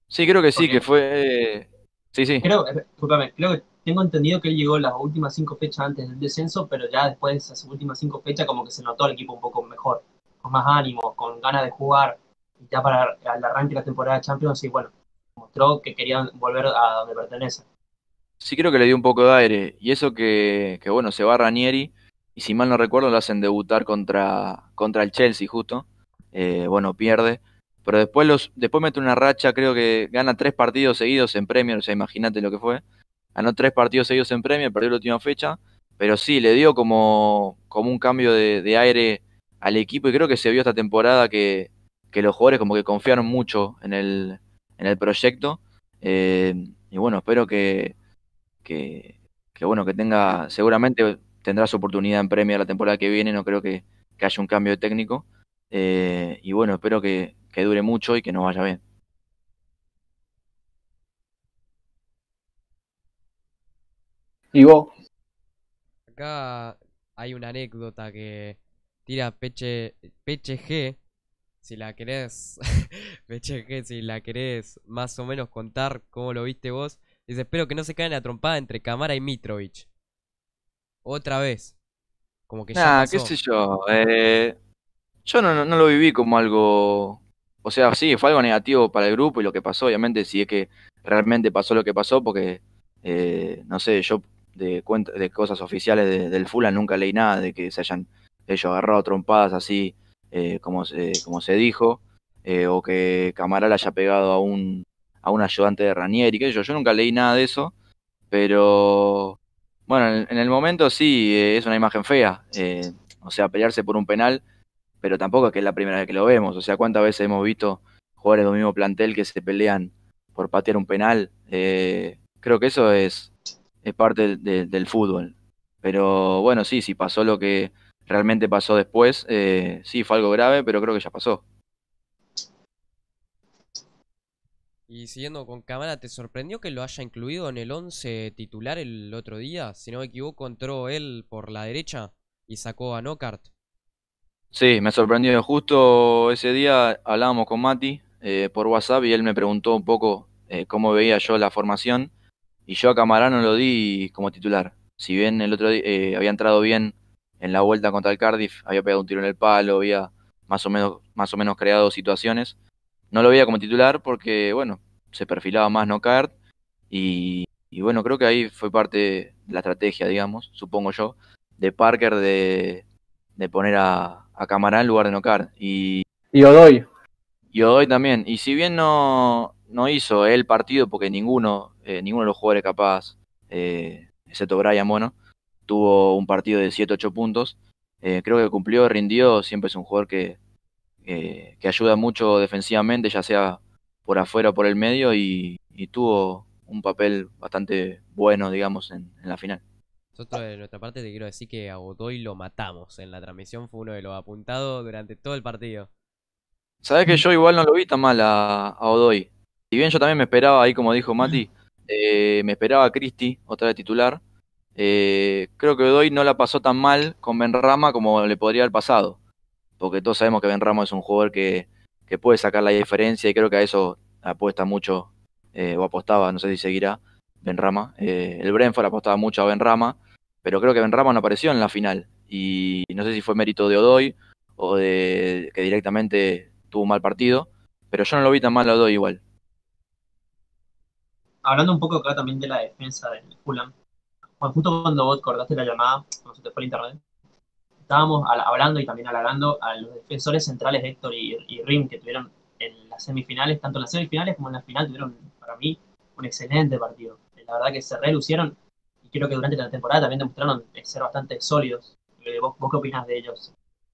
Sí, creo que sí, Porque, que fue... Sí, sí. Creo, discúlpame, creo que tengo entendido que él llegó las últimas cinco fechas antes del descenso, pero ya después de esas últimas cinco fechas como que se notó el equipo un poco mejor, con más ánimo, con ganas de jugar. Y ya para el arranque de la temporada de Champions, sí, bueno, mostró que querían volver a donde pertenece. Sí, creo que le dio un poco de aire. Y eso que, que bueno, se va Ranieri, y si mal no recuerdo, lo hacen debutar contra, contra el Chelsea justo. Eh, bueno, pierde pero después los después mete una racha, creo que gana tres partidos seguidos en Premier, o sea, imagínate lo que fue. Ganó tres partidos seguidos en Premier, perdió la última fecha, pero sí, le dio como, como un cambio de, aire al equipo y creo que se vio esta temporada que, que los jugadores como que confiaron mucho en el, en el proyecto. Eh, y bueno, espero que, que, que, bueno, que tenga, seguramente tendrá su oportunidad en Premier la temporada que viene, no creo que, que haya un cambio de técnico. Eh, y bueno, espero que, que dure mucho y que nos vaya bien. ¿Y vos? Acá hay una anécdota que tira Peche, Peche G. Si la querés, Peche G, si la querés más o menos contar cómo lo viste vos. Dice, espero que no se caiga la trompada entre Camara y Mitrovic. Otra vez. Como que ya Nah, pasó. qué sé yo. eh, yo no, no, no lo viví como algo. O sea, sí, fue algo negativo para el grupo y lo que pasó, obviamente, si es que realmente pasó lo que pasó, porque, eh, no sé, yo de, cuenta, de cosas oficiales de- del Fulham nunca leí nada de que se hayan ellos agarrado trompadas así eh, como, se, como se dijo, eh, o que Camaral haya pegado a un, a un ayudante de Ranieri, sé yo, yo nunca leí nada de eso, pero bueno, en, en el momento sí, eh, es una imagen fea. eh, o sea, pelearse por un penal, pero tampoco es que es la primera vez que lo vemos. O sea, ¿cuántas veces hemos visto jugadores del mismo plantel que se pelean por patear un penal? Eh, creo que eso es, parte del, fútbol. Pero bueno, sí, si pasó lo que realmente pasó después, eh, sí, fue algo grave, pero creo que ya pasó. Y siguiendo con Camara, ¿te sorprendió que lo haya incluido en el 11 titular el otro día? Si no me equivoco, entró él por la derecha y sacó a Knockhart. Sí, me sorprendió. Justo ese día hablábamos con Mati eh, por WhatsApp y él me preguntó un poco eh, cómo veía yo la formación y yo a Camarano lo di como titular. Si bien el otro día eh, había entrado bien en la vuelta contra el Cardiff, había pegado un tiro en el palo, había más o menos, más o menos creado situaciones, no lo veía como titular porque, bueno, se perfilaba más Knockout y, y bueno, creo que ahí fue parte de la estrategia, digamos, supongo yo, de Parker de, de poner a, a Camarán en lugar de Nocar. Y, Y Odoy. y Odoy también. Y si bien no, no hizo el partido, porque ninguno, eh, ninguno de los jugadores capaz, eh, excepto Brian Mono, tuvo un partido de 7-8 puntos, eh, creo que cumplió, rindió, siempre es un jugador que, eh, que ayuda mucho defensivamente, ya sea por afuera o por el medio, y, y tuvo un papel bastante bueno, digamos, en, en la final. Nosotros de nuestra parte te quiero decir que a Godoy lo matamos en la transmisión, fue uno de los apuntados durante todo el partido. Sabes que yo igual no lo vi tan mal a, a Odoy. Si bien yo también me esperaba, ahí como dijo Mati, eh, me esperaba a Cristi, otra vez titular. eh, creo que Odoy no la pasó tan mal con Benrama como le podría haber pasado. Porque todos sabemos que Benrama es un jugador que, que puede sacar la diferencia y creo que a eso apuesta mucho, eh, o apostaba, no sé si seguirá, Benrama. El Brentford apostaba mucho a Benrama, pero creo que no apareció en la final. Y no sé si fue mérito de Odoy o de que directamente tuvo un mal partido, pero yo no lo vi tan mal a Odoy igual. Hablando un poco acá también de la defensa del Fulham, bueno, justo cuando vos cortaste la llamada, cuando se te fue el internet, estábamos hablando y también halagando a los defensores centrales Héctor y, y Rim que tuvieron en las semifinales, tanto en las semifinales como en la final, tuvieron para mí un excelente partido. La verdad que se relucieron y creo que durante la temporada también demostraron ser bastante sólidos. Eh, ¿Vos, qué opinás de ellos?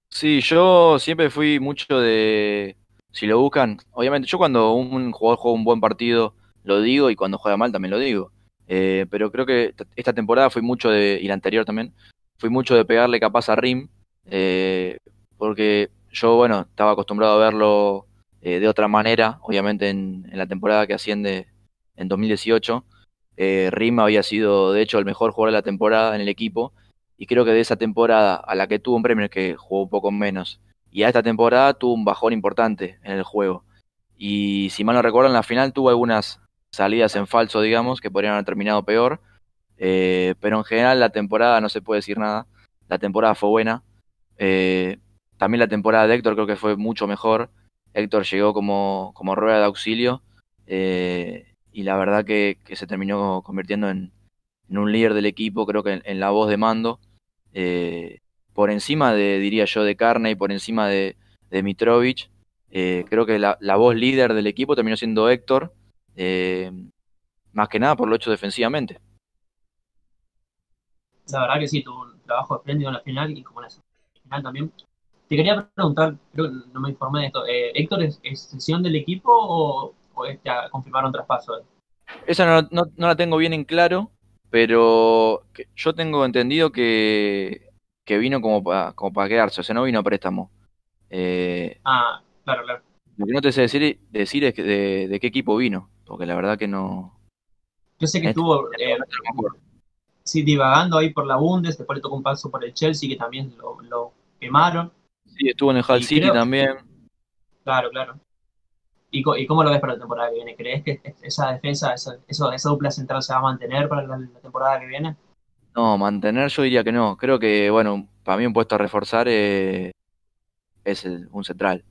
Sí, yo siempre fui mucho de, si lo buscan, obviamente yo cuando un jugador juega un buen partido lo digo y cuando juega mal también lo digo. Eh, pero creo que esta temporada fui mucho de, y la anterior también, fui mucho de pegarle capaz a Rim, eh, porque yo, bueno, estaba acostumbrado a verlo eh, de otra manera, obviamente en, en la temporada que asciende en 2018. Eh, Rim había sido, de hecho, el mejor jugador de la temporada en el equipo, y creo que de esa temporada a la que tuvo un premio que jugó un poco menos, y a esta temporada tuvo un bajón importante en el juego. Y si mal no recuerdo, en la final tuvo algunas salidas en falso, digamos, que podrían haber terminado peor. Eh, pero en general la temporada no se puede decir nada. La temporada fue buena. Eh, también la temporada de Héctor creo que fue mucho mejor. Héctor llegó como, como rueda de auxilio. eh, y la verdad que, se terminó convirtiendo en, un líder del equipo, creo que en, la voz de mando. eh, por encima de, diría yo, de Carney, por encima de, de Mitrovic. Eh, creo que la, voz líder del equipo terminó siendo Héctor. eh, más que nada por lo hecho defensivamente. La verdad que sí, tuvo un trabajo espléndido en la final y como en la final también. Te quería preguntar, creo que no me informé de esto, ¿Héctor es, es sesión del equipo o, o es que confirmaron traspaso? Esa no, no- no la tengo bien en claro, pero yo tengo entendido que, que vino como para como para quedarse, o sea, no vino a préstamo. Eh, Ah, claro, claro. lo que no te sé decir, decir es que de, de qué equipo vino, porque la verdad que no. Yo sé que en estuvo este eh, sí, divagando ahí por la Bundes, después le tocó un paso por el Chelsea, que también lo, lo quemaron. Sí, estuvo en el Hull Y City creo- también. Claro, claro. ¿Y, cómo lo ves para la temporada que viene? ¿Crees que esa defensa, esa, dupla central se va a mantener para la, temporada que viene? No, mantener yo diría que no. Creo que, bueno, para mí un puesto a reforzar eh, es un central.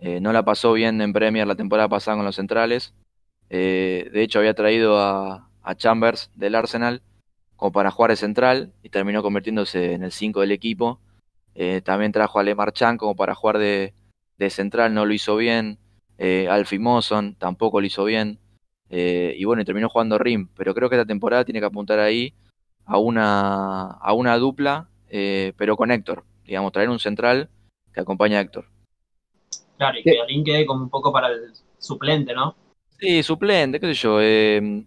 Eh, no la pasó bien en Premier la temporada pasada con los centrales. Eh, de hecho, había traído a, Chambers del Arsenal como para jugar de central y terminó convirtiéndose en el 5 del equipo. También trajo a Lemar Chan como para jugar de central, no lo hizo bien. Eh, Alfie Mawson tampoco lo hizo bien. Eh, y bueno, y terminó jugando Rim. Pero creo que esta temporada tiene que apuntar ahí a una, a una dupla, eh, pero con Héctor. Digamos, traer un central que acompañe a Héctor. Claro, y que Alín quede como un poco para el suplente, ¿no? Sí, suplente, qué sé yo. eh,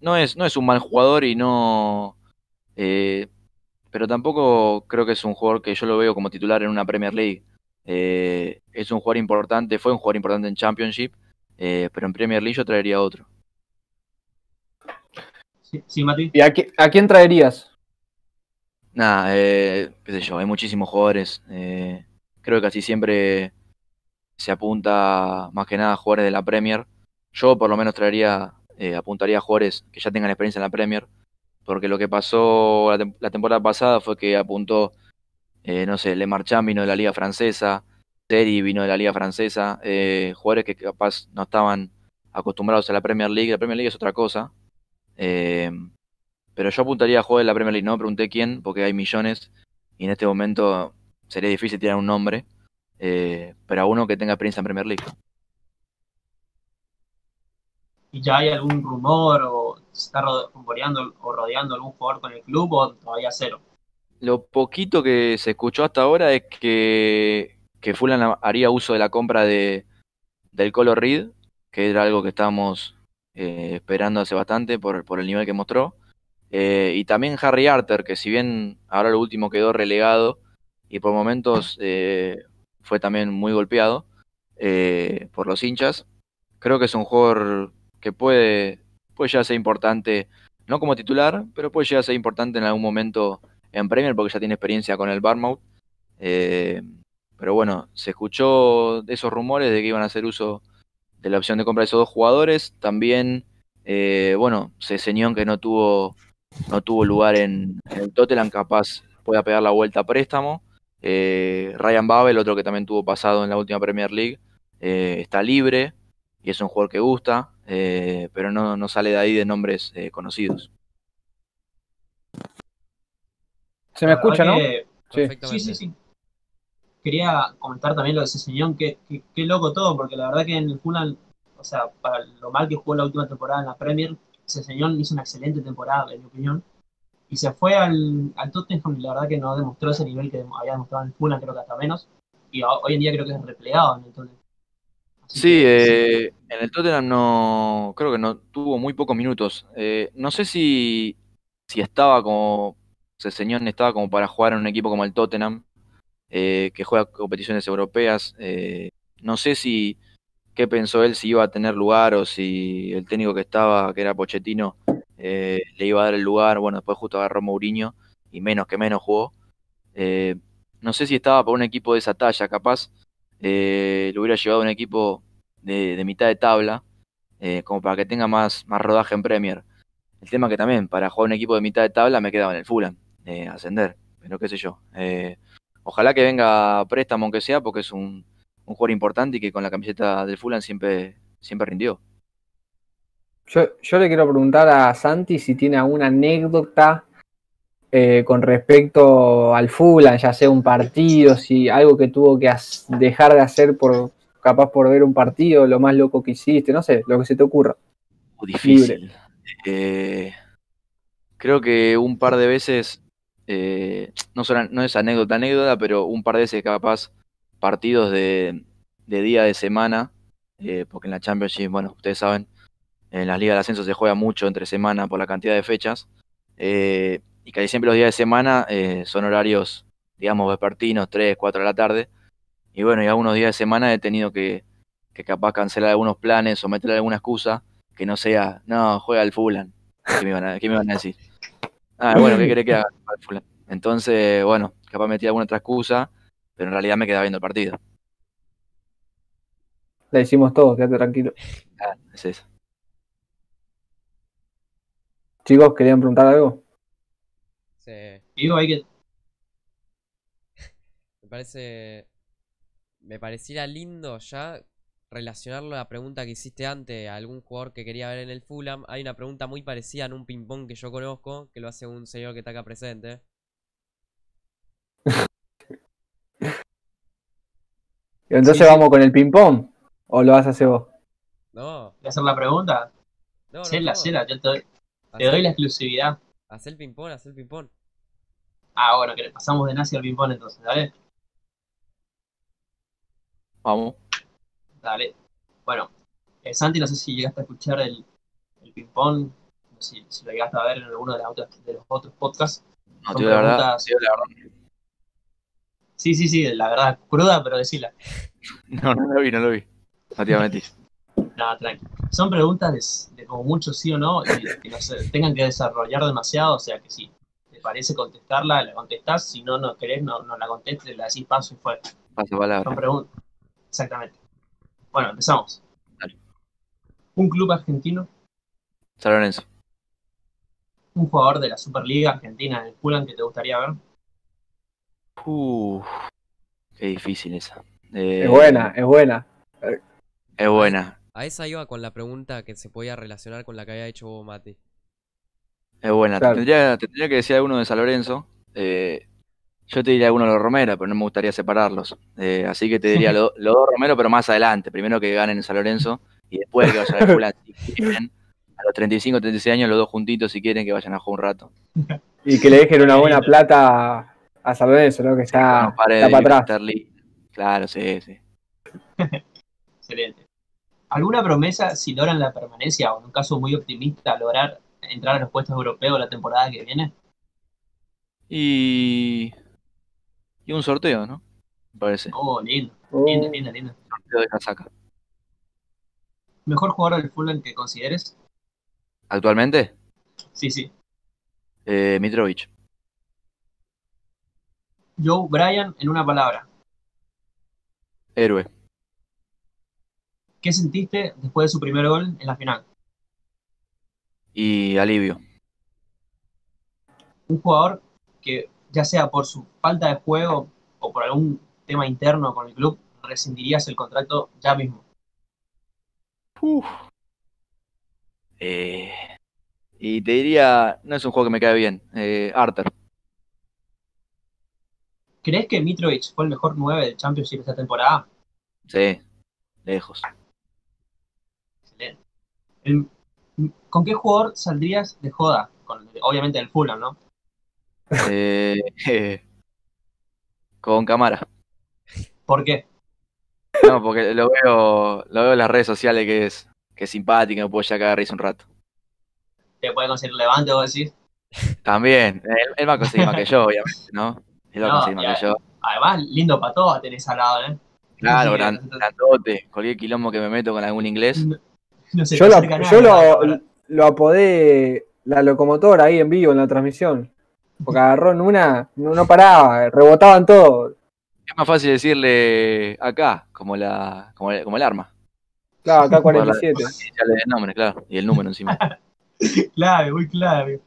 no es, no es un mal jugador y no. eh, pero tampoco creo que es un jugador que yo lo veo como titular en una Premier League. Eh, es un jugador importante, fue un jugador importante en Championship, eh, pero en Premier League yo traería otro. Sí, sí Mati. ¿Y a, qui- a quién traerías? Nada, eh, qué sé yo, hay muchísimos jugadores. eh, creo que casi siempre se apunta más que nada a jugadores de la Premier. Yo por lo menos traería, eh, apuntaría a jugadores que ya tengan experiencia en la Premier, porque lo que pasó la, tem- la temporada pasada fue que apuntó, eh, no sé, Le Marchand vino de la Liga Francesa, Seri vino de la Liga Francesa, eh, jugadores que capaz no estaban acostumbrados a la Premier League. La Premier League es otra cosa. eh, pero yo apuntaría a jugadores de la Premier League, no pregunté quién, porque hay millones y en este momento sería difícil tirar un nombre, pero a uno que tenga experiencia en Premier League. ¿Y ya hay algún rumor o se está rumoreando o rodeando algún jugador con el club o todavía cero? Lo poquito que se escuchó hasta ahora es que, que Fulham haría uso de la compra de, del Colo Reed, que era algo que estábamos eh, esperando hace bastante por, por el nivel que mostró. Eh, y también Harry Arter, que si bien ahora lo último quedó relegado y por momentos eh, fue también muy golpeado eh, por los hinchas, creo que es un jugador que puede, puede llegar ser importante, no como titular, pero puede llegar a ser importante en algún momento en Premier porque ya tiene experiencia con el Barmouth. Eh, pero bueno, se escuchó de esos rumores de que iban a hacer uso de la opción de compra de esos dos jugadores. También, eh, bueno, Ceseñón que no tuvo, no tuvo lugar en, el Tottenham, capaz pueda pegar la vuelta a préstamo. Eh, Ryan Babel, otro que también tuvo pasado en la última Premier League, eh, está libre y es un jugador que gusta, pero no, no sale de ahí de nombres conocidos. ¿Se me escucha, no? que- Sí. Sí, sí. Quería comentar también lo de ese señor, que, que, qué loco todo, porque la verdad que en el Fulham, o sea, para lo mal que jugó la última temporada en la Premier, ese señor hizo una excelente temporada, en mi opinión, y se fue al, al Tottenham y la verdad que no demostró ese nivel que había demostrado en el Fulham, creo que hasta menos, y ho- hoy en día creo que es replegado en el Tottenham. Así Sí, que, eh, en el Tottenham no, creo que no tuvo muy pocos minutos. Eh, no sé si, si estaba como, Ceseñón estaba como para jugar en un equipo como el Tottenham, eh, que juega competiciones europeas. eh, no sé si qué pensó él, si iba a tener lugar o si el técnico que estaba, que era Pochettino, eh, le iba a dar el lugar. Bueno, después justo agarró Mourinho y menos que menos jugó. No sé si estaba para un equipo de esa talla, capaz lo hubiera llevado a un equipo de, de mitad de tabla, como para que tenga más, más rodaje en Premier. El tema que también, para jugar un equipo de mitad de tabla, me quedaba en el Fulham, eh, ascender, pero qué sé yo. Eh, ojalá que venga préstamo, aunque sea, porque es un, un jugador importante y que con la camiseta del Fulham siempre, siempre rindió. Yo, yo le quiero preguntar a Santi si tiene alguna anécdota eh, con respecto al Fulham, ya sea un partido, si algo que tuvo que dejar de hacer por capaz por ver un partido, lo más loco que hiciste, no sé, lo que se te ocurra. Difícil. Eh, creo que un par de veces, eh, no, solo- no es anécdota, anécdota, pero un par de veces capaz partidos de, de día de semana, eh, porque en la Championship, bueno, ustedes saben, en las ligas de ascenso se juega mucho entre semana por la cantidad de fechas, eh, y casi siempre los días de semana eh, son horarios, digamos, vespertinos, 3, 4 de la tarde, Y bueno, y algunos días de semana he tenido que, que capaz cancelar algunos planes o meterle alguna excusa que no sea, no, juega al Fulan. ¿Qué me iban a, qué me iban a decir? Ah, bueno, ¿qué querés que haga? Entonces, bueno, capaz metí alguna otra excusa, pero en realidad me quedaba viendo el partido. La hicimos todos, quédate tranquilo. Ah, es eso. Chicos, ¿querían preguntar algo? Sí, Digo, hay que. me parece. Me pareciera lindo ya relacionarlo a la pregunta que hiciste antes a algún jugador que quería ver en el Fulham. Hay una pregunta muy parecida en un ping-pong que yo conozco, que lo hace un señor que está acá presente. Y entonces Sí, sí. vamos con el ping-pong. ¿O lo vas a hacer vos? No, ¿Voy a hacer la pregunta? no, no. Cela, no. Cela, yo te doy, te doy la exclusividad. hacé el ping-pong, hacé el ping-pong. Ah, bueno, que pasamos de Nazi al ping-pong entonces, ¿dale? Vamos. Dale. Bueno, eh, Santi, no sé si llegaste a escuchar el, el ping-pong, no sé si, si lo llegaste a ver en alguno de, las otras- de los otros podcasts. No, Son la verdad. preguntas- la verdad. Sí, sí, sí, la verdad, cruda, pero decila. No, no lo vi, no lo vi. No te. Nada, tranqui. Son preguntas de, de como mucho sí o no, y que no se tengan que desarrollar demasiado, o sea que si te parece contestarla, la contestás, si no, no querés, no, no la contestes, la decís paso y fue. Pasa Son palabra. preguntas. Exactamente. Bueno, empezamos. Dale. Un club argentino, San Lorenzo. un jugador de la Superliga Argentina en el que te gustaría ver. Uf, qué difícil esa. Eh, Es buena, es buena. Es buena, A esa iba con la pregunta que se podía relacionar con la que había hecho vos, Mati. es buena. Te Claro. tendría, te tendría que decir alguno de San Lorenzo. Eh, yo te diría alguno de los Romero, pero no me gustaría separarlos. Eh, así que te diría lo- los dos Romero, pero más adelante. Primero que ganen en San Lorenzo y después que vayan a Fulham si quieren. A los 35, 36 años, los dos juntitos, si quieren, que vayan a jugar un rato. Y que le dejen una buena plata a San Lorenzo, ¿no? Que está, No pare está de para atrás. Sterling. Claro, sí, sí. Excelente. ¿Alguna promesa si logran la permanencia o en un caso muy optimista lograr entrar a los puestos europeos la temporada que viene? Y. Y un sorteo, ¿no? Me parece. Oh, lindo, Oh, lindo, lindo, lindo. Sorteo de casaca. ¿Mejor jugador del Fulham que consideres? Actualmente, Sí, sí. eh, Mitrovic. Joe Bryan en una palabra. Héroe. ¿Qué sentiste después de su primer gol en la final? Y alivio. Un jugador que, ya sea por su falta de juego o por algún tema interno con el club, rescindirías el contrato ya mismo. Uf. Eh, y te diría, no es un juego que me cae bien. Eh, Arthur. ¿Crees que Mitrovic fue el mejor 9 del Championship esta temporada? Sí, lejos. Excelente. El- ¿Con qué jugador saldrías de joda? Con, obviamente del Fulham, ¿no? Eh, eh, con cámara. ¿Por qué? No, porque lo veo, lo veo en las redes sociales que es, que es simpático, me puedo ya cagar risa un rato. ¿Te puede conseguir levante o decir? También, él, él va a conseguir más que yo, obviamente, ¿no? Él va a No, conseguir más que yo. Además, lindo para todos tenés al lado, ¿eh? Claro, gran- grandote, cualquier quilombo que me meto con algún inglés. No, no se Yo, acerca yo lo apodé la locomotora ahí en vivo en la transmisión. Porque agarró en una, no, no paraba, rebotaban todo. Es más fácil decirle acá, como la, como el, como el arma. Claro, acá Por la- 47. por las iniciales del nombre, claro. Y el número encima. Clave, muy clave.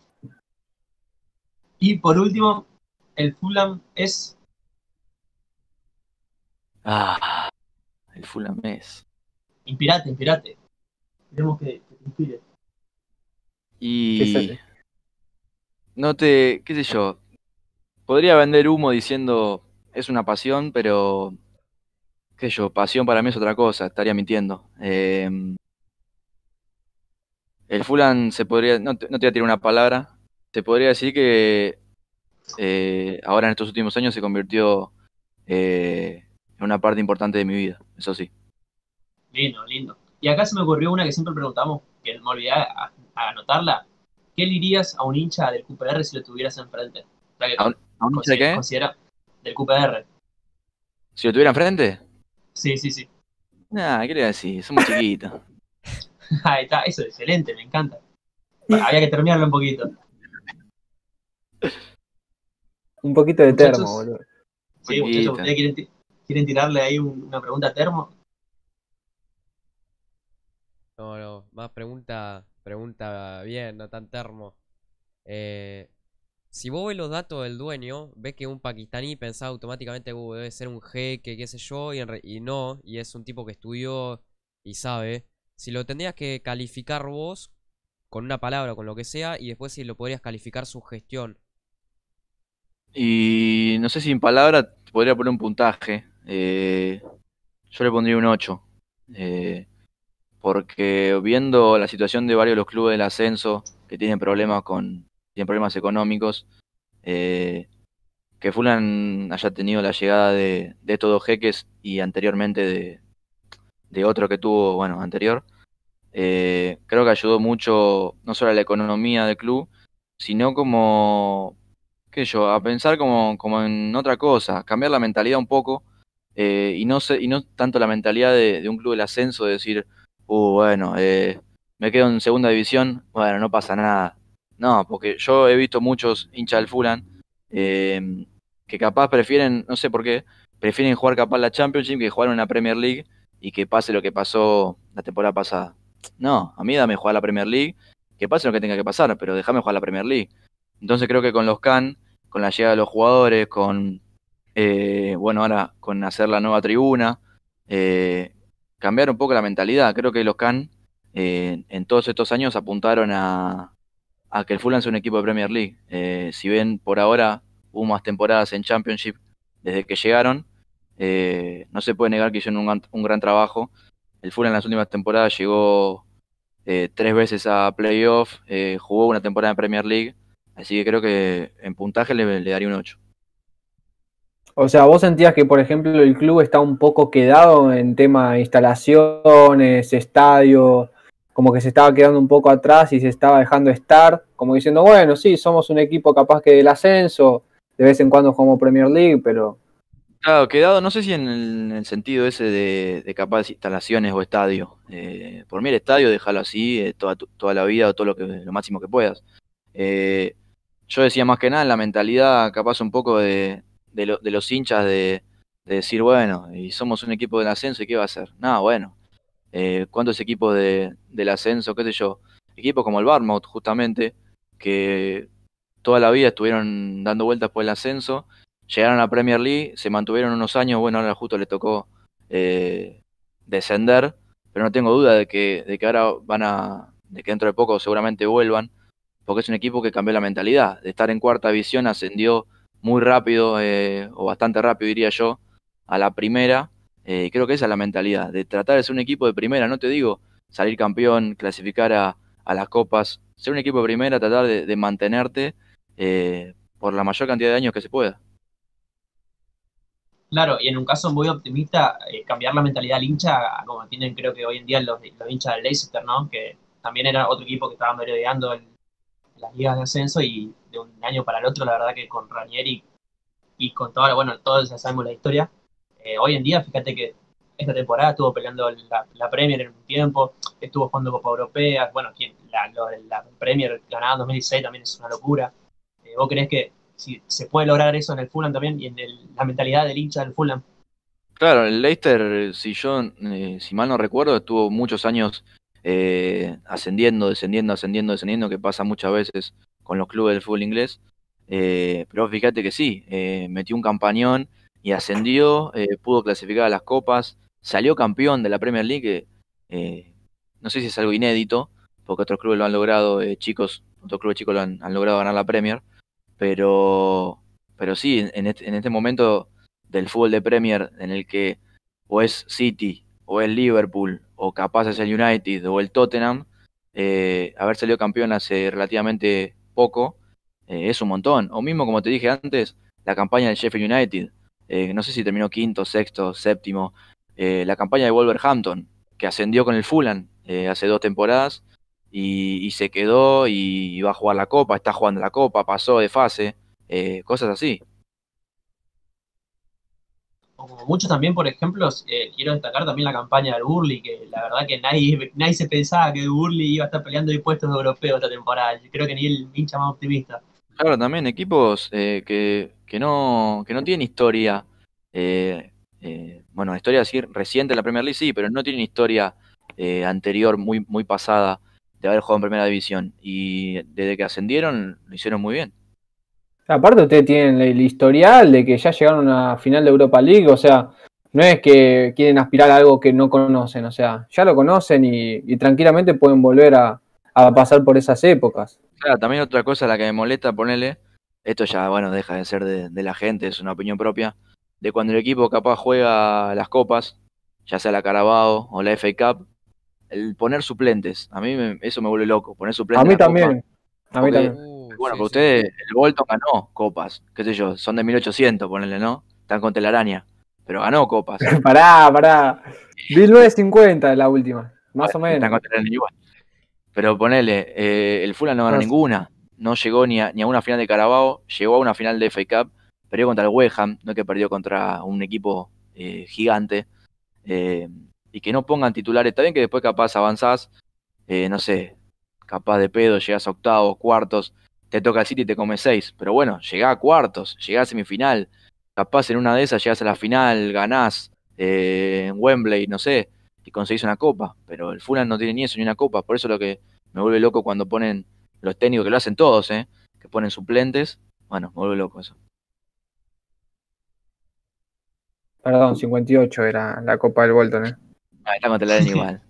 Y por último, el Fulham es Ah, el Fulham es. inspirate, inspirate. Queremos que, que te inspire. Y. no te, qué sé yo, podría vender humo diciendo es una pasión, pero qué sé yo, pasión para mí es otra cosa, estaría mintiendo. Eh, el Fulham se podría, no te, no te voy a tirar una palabra, te podría decir que eh, ahora en estos últimos años se convirtió eh, en una parte importante de mi vida, eso sí. Lindo, lindo. Y acá se me ocurrió una que siempre preguntamos, que me olvidé a, a anotarla. ¿Qué le dirías a un hincha del QPR si lo tuvieras enfrente? O sea, que ¿A un- ¿A un hincha de qué? considera del QPR. Si lo tuviera enfrente, Sí, sí, sí. nah, ¿qué le voy a decir? Somos chiquitos. Ahí está, eso es excelente, me encanta. Bueno, había que terminarlo un poquito. Un poquito de Muchachos. termo, boludo. Sí, muchachos, ¿ustedes quieren, ti- quieren tirarle ahí un- una pregunta a Termo? No, no, más pregunta, pregunta bien, no tan termo. Eh, si vos ves los datos del dueño, ves que un pakistaní pensaba automáticamente, "Uh, debe ser un jeque, qué sé yo, y, no, y es un tipo que estudió y sabe. Si lo tendrías que calificar vos con una palabra con lo que sea, y después si lo podrías calificar su gestión. Y no sé si en palabras te podría poner un puntaje. Eh, yo le pondría un 8. Eh, porque viendo la situación de varios de los clubes del ascenso que tienen problemas con tienen problemas económicos, eh, que Fulan haya tenido la llegada de, de estos dos jeques y anteriormente de, de otro que tuvo, bueno, anterior, eh, creo que ayudó mucho no solo a la economía del club, sino como qué sé yo, a pensar como, como en otra cosa, cambiar la mentalidad un poco, eh, y no sé, y no tanto la mentalidad de un club del ascenso, de decir, uh, bueno, eh, me quedo en segunda división, bueno, no pasa nada. No, porque yo he visto muchos hinchas del Fulan eh, que capaz prefieren, no sé por qué, prefieren jugar capaz la Championship que jugar una Premier League y que pase lo que pasó la temporada pasada. No, a mí dame jugar la Premier League, que pase lo que tenga que pasar, pero déjame jugar la Premier League. Entonces creo que con los Can, con la llegada de los jugadores, con, eh, bueno, ahora con hacer la nueva tribuna, eh, cambiar un poco la mentalidad. Creo que los Can eh, en todos estos años apuntaron a, a que el Fulham sea un equipo de Premier League. Eh, si bien por ahora hubo más temporadas en Championship desde que llegaron, eh, no se puede negar que hicieron un, un gran trabajo. El Fulham en las últimas temporadas llegó tres veces a playoff, jugó una temporada en Premier League, así que creo que en puntaje le, le daría un 8. O sea, vos sentías que, por ejemplo, el club está un poco quedado en tema de instalaciones, estadio, como que se estaba quedando un poco atrás y se estaba dejando estar, como diciendo, bueno, sí, somos un equipo capaz que del ascenso, de vez en cuando jugamos Premier League, pero Claro, quedado, no sé si en el, en sentido ese de, capaz instalaciones o estadio. Eh, por mí el estadio déjalo así eh, toda, toda la vida o todo lo, que, lo máximo que puedas. Eh, yo decía más que nada la mentalidad capaz un poco de, de, lo- de los hinchas de, de decir, bueno, y somos un equipo del ascenso y qué va a hacer. Nada, bueno. Eh, ¿cuántos equipos de, del ascenso, qué sé yo? Equipos como el Barmouth, justamente, que toda la vida estuvieron dando vueltas por el ascenso llegaron a Premier League, se mantuvieron unos años, bueno, ahora justo le tocó eh, descender, pero no tengo duda de que, de que ahora van a, de que dentro de poco seguramente vuelvan, porque es un equipo que cambió la mentalidad, de estar en cuarta división ascendió muy rápido, eh, o bastante rápido diría yo, a la primera, eh, creo que esa es la mentalidad, de tratar de ser un equipo de primera, no te digo salir campeón, clasificar a, a las copas, ser un equipo de primera, tratar de, mantenerte eh, por la mayor cantidad de años que se pueda. Claro, y en un caso muy optimista, eh, cambiar la mentalidad al hincha, como tienen creo que hoy en día los, los hinchas del Leicester, ¿no? Que también era otro equipo que estaba merodeando en las ligas de ascenso y de un año para el otro, la verdad que con Ranieri y con toda, bueno, todos ya sabemos la historia. Eh, hoy en día, fíjate que esta temporada estuvo peleando la, Premier en un tiempo, estuvo jugando Copa Europea, bueno, quien, la, Premier ganada en 2016 también es una locura. Eh, ¿Vos creés que si se puede lograr eso en el Fulham también y en la mentalidad del hincha del Fulham? Claro, el Leicester, si yo, eh, si mal no recuerdo, estuvo muchos años ascendiendo, descendiendo, ascendiendo, descendiendo, que pasa muchas veces con los clubes del fútbol inglés. Eh, pero fíjate que sí, eh, metió un campañón y ascendió, eh, pudo clasificar a las copas, salió campeón de la Premier League, no sé si es algo inédito, porque otros clubes lo han logrado, chicos, otros clubes chicos lo han, logrado ganar la Premier, pero, pero sí, en- este, en este momento del fútbol de Premier en el que o es City, o es Liverpool, o capaz es el United, o el Tottenham, haber salido campeón hace relativamente poco, eh, es un montón. O mismo, como te dije antes, la campaña del Sheffield United, eh, no sé si terminó quinto, sexto, séptimo, eh, la campaña de Wolverhampton, que ascendió con el Fulham hace dos temporadas, y, y se quedó y va a jugar la Copa, está jugando la Copa, pasó de fase, cosas así. Como muchos también, por ejemplo, eh, quiero destacar también la campaña del Burley, que la verdad que nadie, nadie se pensaba que Burley iba a estar peleando de puestos europeos esta temporada. Yo creo que ni el hincha más optimista. Claro, también equipos eh, que, que, no, que no tienen historia, eh, eh, bueno, historia así reciente en la Premier League sí, pero no tienen historia eh, anterior, muy, muy pasada, de haber jugado en Primera División. Y desde que ascendieron, lo hicieron muy bien. Aparte ustedes tienen el historial de que ya llegaron a final de Europa League, o sea, no es que quieren aspirar a algo que no conocen, o sea, ya lo conocen y, y tranquilamente pueden volver a, a, pasar por esas épocas. Claro, también otra cosa la que me molesta ponerle, esto ya, bueno, deja de ser de, de la gente, es una opinión propia, de cuando el equipo capaz juega las copas, ya sea la Carabao o la FA Cup, el poner suplentes, a mí me, eso me vuelve loco, poner suplentes. A mí también, copa, a mí también. Bueno, sí, pero sí. ustedes, el Bolton ganó copas, qué sé yo, son de 1800, ponele, ¿no? Están con telaraña, pero ganó copas. Pará, pará. 1950 la última, más o Bueno, Están menos. con telaraña igual. Pero ponele, eh, el Fulham no ganó No. ninguna, no llegó ni a, ni a una final de Carabao, llegó a una final de FA Cup, perdió contra el West Ham, no es que perdió contra un equipo eh, gigante, eh, y que no pongan titulares, está bien que después capaz avanzás, eh, no sé, capaz de pedo, llegás a octavos, cuartos, te toca el City y te come seis, pero bueno, llegá a cuartos, llegá a semifinal, capaz en una de esas llegás a la final, ganás eh, en Wembley, no sé, y conseguís una copa, pero el Fulham no tiene ni eso ni una copa, por eso lo que me vuelve loco cuando ponen los técnicos, que lo hacen todos, ¿eh? que ponen suplentes, bueno, me vuelve loco eso. Perdón, 58 era la Copa del Bolton. ¿eh? Ah, está con igual.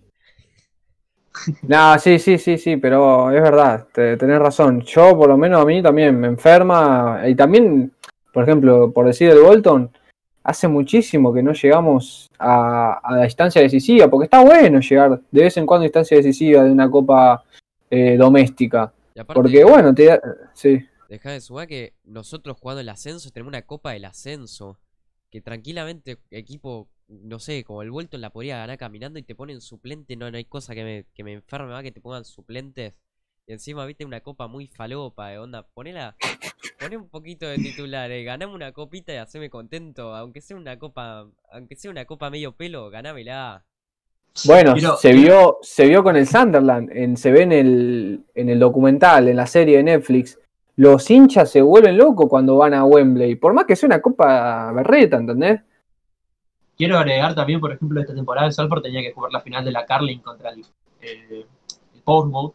No, sí, sí, sí, sí, pero es verdad, te, tenés razón. Yo, por lo menos, a mí también me enferma. Y también, por ejemplo, por decir el Bolton, hace muchísimo que no llegamos a, a la instancia decisiva, porque está bueno llegar de vez en cuando a instancia decisiva de una copa eh, doméstica. Aparte, Porque, bueno, te da- Sí, Deja de sumar que nosotros jugando el ascenso tenemos una copa del ascenso. Que tranquilamente equipo, no sé, como el Bolton la podría ganar caminando y te ponen suplente. No, no hay cosa que me, que me enferme más que te pongan suplentes. Y encima, viste, una copa muy falopa de onda. Ponela, poné un poquito de titular, eh. Ganame una copita y haceme contento. Aunque sea una copa, aunque sea una copa medio pelo, ganámela. Bueno, se vio, se vio con el Sunderland, en, se ve en el, en el documental, en la serie de Netflix. Los hinchas se vuelven locos cuando van a Wembley, por más que sea una copa berreta, ¿entendés? Quiero agregar también, por ejemplo, esta temporada el Salford tenía que jugar la final de la Carling contra el, eh, el Portsmouth.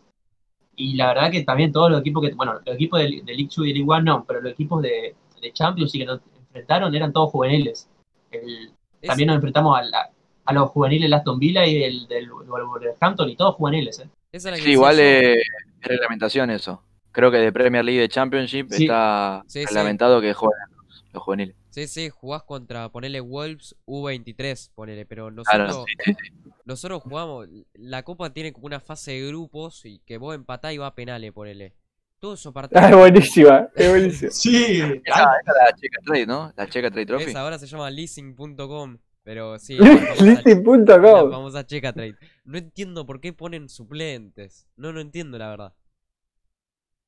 Y la verdad que también todos los equipos que, bueno, los equipos de, de League 2 y League 1 no, pero los equipos de, de Champions y que nos enfrentaron eran todos juveniles. El- Es- también nos enfrentamos a, la- a los juveniles de Aston Villa y el del Wolverhampton y todos juveniles, ¿eh? esa es la que Sí, igual yo. eh, es reglamentación eso. Creo que de Premier League de Championship Sí. está Sí, sí. reglamentado que juegan los, los juveniles. Sí, sí, jugás contra, ponele Wolves U23, ponele, pero nosotros, sí, sí, sí. nosotros jugamos, la copa tiene como una fase de grupos y que vos empatás y va a penales, ponele. Todos esos Ah, partidos, es buenísima, es buenísima. Sí, Esa, esa es la Checa Trade, ¿no? La Checa Trade Trophy. esa ahora se llama leasing.com, pero sí, la Listing.com. famosa checa trade. No entiendo por qué ponen suplentes, no lo entiendo la verdad.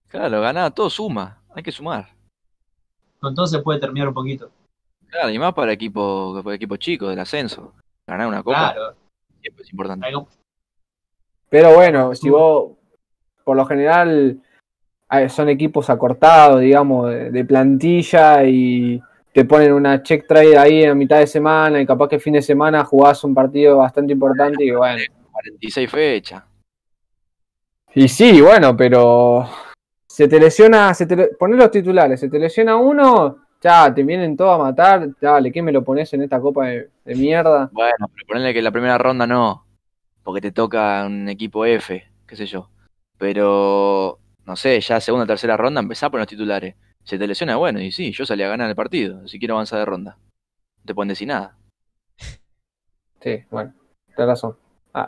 Claro, ganada, todo suma. Hay que sumar. con todo se puede terminar un poquito. Claro, y más para equipos equipo chicos del ascenso. Ganar una copa Claro. siempre es importante. Pero bueno, si vos, por lo general, son equipos acortados, digamos, de, de plantilla y te ponen una check trade ahí a mitad de semana y capaz que fin de semana jugás un partido bastante importante y bueno. 46 fechas. Y sí, bueno, pero se te lesiona, se te, los titulares, se te lesiona uno, ya, te vienen todos a matar, dale, ¿qué me lo pones en esta copa de, de mierda? Bueno, pero ponerle que la primera ronda no. Porque te toca un equipo F, qué sé yo. Pero, no sé, ya segunda o tercera ronda empezá por los titulares. Se te lesiona, bueno, y sí, yo salí a ganar el partido. Si quiero avanzar de ronda. No te pueden decir nada. Sí, bueno, tenés razón.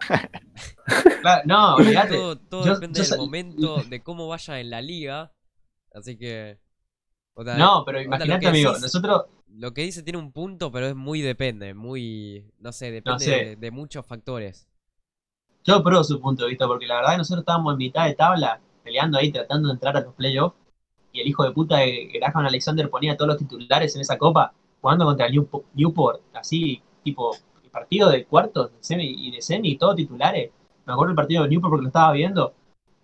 Claro, no, olvídate. Todo, todo Yo- depende yo del momento, de cómo vaya en la liga, así que... o sea, No, pero imagínate, amigo, decís- nosotros, Lo que dice tiene un punto, pero es muy depende, muy, no sé, depende sé. De, de muchos factores. yo apruebo su punto de vista, porque la verdad que nosotros estábamos en mitad de tabla, peleando ahí, tratando de entrar a los playoffs, y el hijo de puta de Graham Alexander ponía todos los titulares en esa copa, jugando contra Newport, así, tipo, partido de cuartos de semi y de semi, todo titulares. Me acuerdo el partido de Newport porque lo estaba viendo.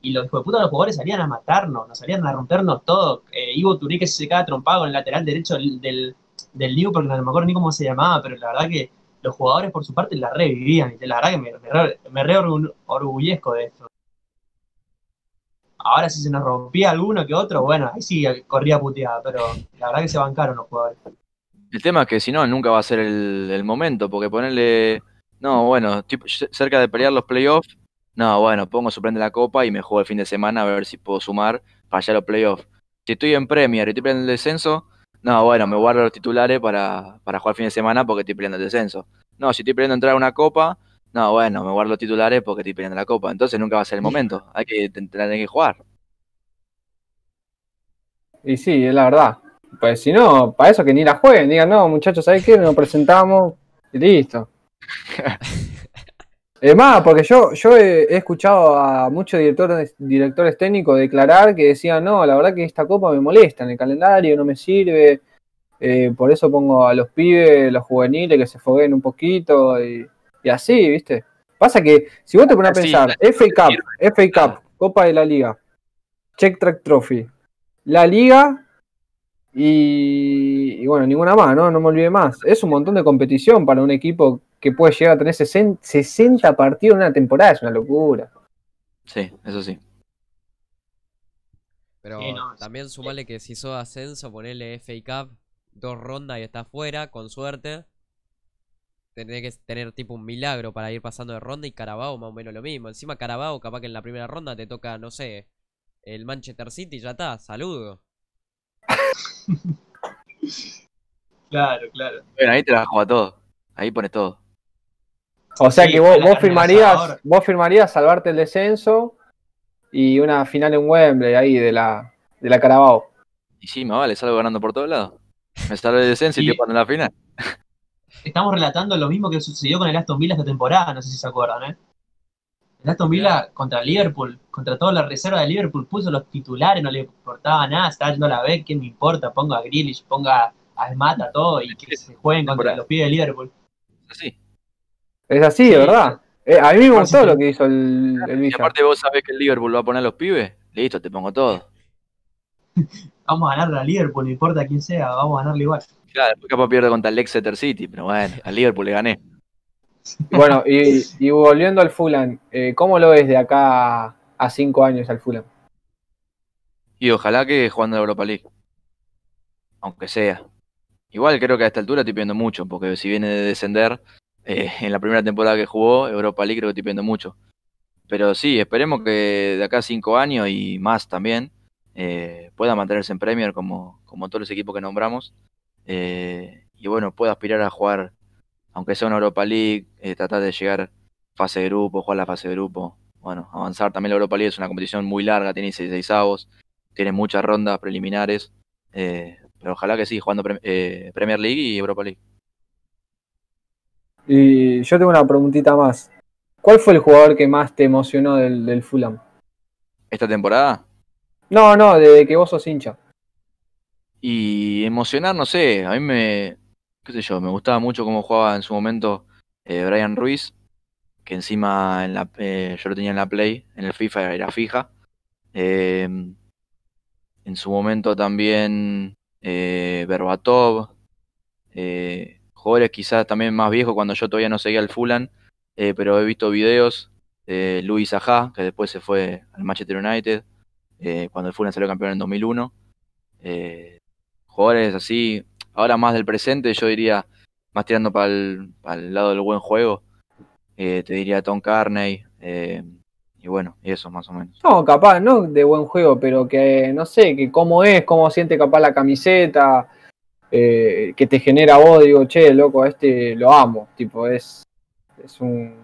Y los hijos de puta los jugadores salían a matarnos, nos salían a rompernos todo. Eh, Ivo Turí que se quedaba trompado en el lateral derecho del, del, Newport, no me acuerdo ni cómo se llamaba, pero la verdad que los jugadores por su parte la revivían. Y la verdad que me, me, re, orgullezco de esto. Ahora si se nos rompía alguno que otro, bueno, ahí sí corría puteada, pero la verdad que se bancaron los jugadores. El tema es que si no, nunca va a ser el, momento, porque ponerle, no, bueno, cerca de pelear los playoffs, no, bueno, pongo suplente la copa y me juego el fin de semana a ver si puedo sumar para allá los playoffs. Si estoy en Premier y estoy peleando el descenso, no, bueno, me guardo los titulares para, para jugar el fin de semana porque estoy peleando el descenso. No, si estoy peleando entrar a una copa, no, bueno, me guardo los titulares porque estoy peleando la copa. Entonces nunca va a ser el momento. Hay que tener que jugar. Y sí, es la verdad. Pues si no, para eso que ni la jueguen, digan, no, muchachos, ¿sabes qué? Nos presentamos y listo. Es más, porque yo, yo he, escuchado a muchos directores, directores técnicos declarar que decían, no, la verdad que esta copa me molesta en el calendario, no me sirve, eh, por eso pongo a los pibes, los juveniles, que se foguen un poquito y, así, ¿viste? Pasa que si vos te pones a pensar, FA Cup, FA Cup, Copa de la Liga, Check Track Trophy, la Liga y, bueno, ninguna más, ¿no? No me olvide más. Es un montón de competición para un equipo que puede llegar a tener 60 partidos en una temporada, es una locura. Sí, eso sí. Pero también sumale que si sos ascenso, ponerle FA Cup, dos rondas y está fuera, con suerte. Tendría que tener tipo un milagro para ir pasando de ronda y Carabao más o menos lo mismo. Encima Carabao, capaz que en la primera ronda te toca, no sé, el Manchester City, ya está, saludo. claro, claro. Bueno, ahí te la juega todo. Ahí pones todo. O sea que vos, vos firmarías, vos firmarías salvarte el descenso y una final en Wembley ahí de la, de la Carabao. Y sí, me vale, salgo ganando por todos lados. Me salvo el descenso y, te en la final. Estamos relatando lo mismo que sucedió con el Aston Villa esta temporada, no sé si se acuerdan, ¿eh? El Aston Villa contra Liverpool, contra toda la reserva de Liverpool, puso los titulares, no le importaba nada, estaba yendo a la B, ¿qué me importa? Ponga a Grealish, ponga a Esmata, todo, y que se jueguen contra los pibes de Liverpool. Así. Es así, de verdad. Eh, a mí me gustó lo que hizo el, el Villa. Y aparte vos sabés que el Liverpool va a poner a los pibes, listo, te pongo todo. vamos a ganarle a Liverpool, no importa quién sea, vamos a ganarle igual. Claro, después capaz pierde contra el Exeter City, pero bueno, al Liverpool le gané. Bueno, y, volviendo al Fulham, eh, ¿cómo lo ves de acá a cinco años al Fulham? Y ojalá que jugando la Europa League. Aunque sea. Igual creo que a esta altura estoy pidiendo mucho, porque si viene de descender, eh, en la primera temporada que jugó, Europa League creo que estoy pidiendo mucho. Pero sí, esperemos que de acá a cinco años y más también, eh, pueda mantenerse en Premier como, como todos los equipos que nombramos. y bueno, pueda aspirar a jugar aunque sea una Europa League, eh, tratar de llegar fase de grupo, jugar la fase de grupo, bueno, avanzar. También la Europa League es una competición muy larga, tiene 16 avos, tiene muchas rondas preliminares, eh, pero ojalá que sí, jugando eh, Premier League y Europa League. Y yo tengo una preguntita más. ¿Cuál fue el jugador que más te emocionó del, del Fulham? ¿Esta temporada? No, no, desde que vos sos hincha. Y emocionar, no sé, a mí me, qué sé yo, me gustaba mucho cómo jugaba en su momento eh, Brian Ruiz, que encima en la, eh, yo lo tenía en la Play, en el FIFA era fija. Em, en su momento también eh, Berbatov, eh, jugadores quizás también más viejos cuando yo todavía no seguía al Fulan, pero he visto videos de Luis Ajá, que después se fue al Manchester United, cuando el Fulan salió campeón en 2001. jugadores así, Ahora más del presente, yo diría, más tirando para el, lado del buen juego, eh, te diría Tom Carney. Eh, y bueno, eso más o menos. No, capaz, no de buen juego, pero que no sé, que cómo es, cómo siente capaz la camiseta, eh, que te genera vos, digo, che, loco, este lo amo, tipo, es, es un...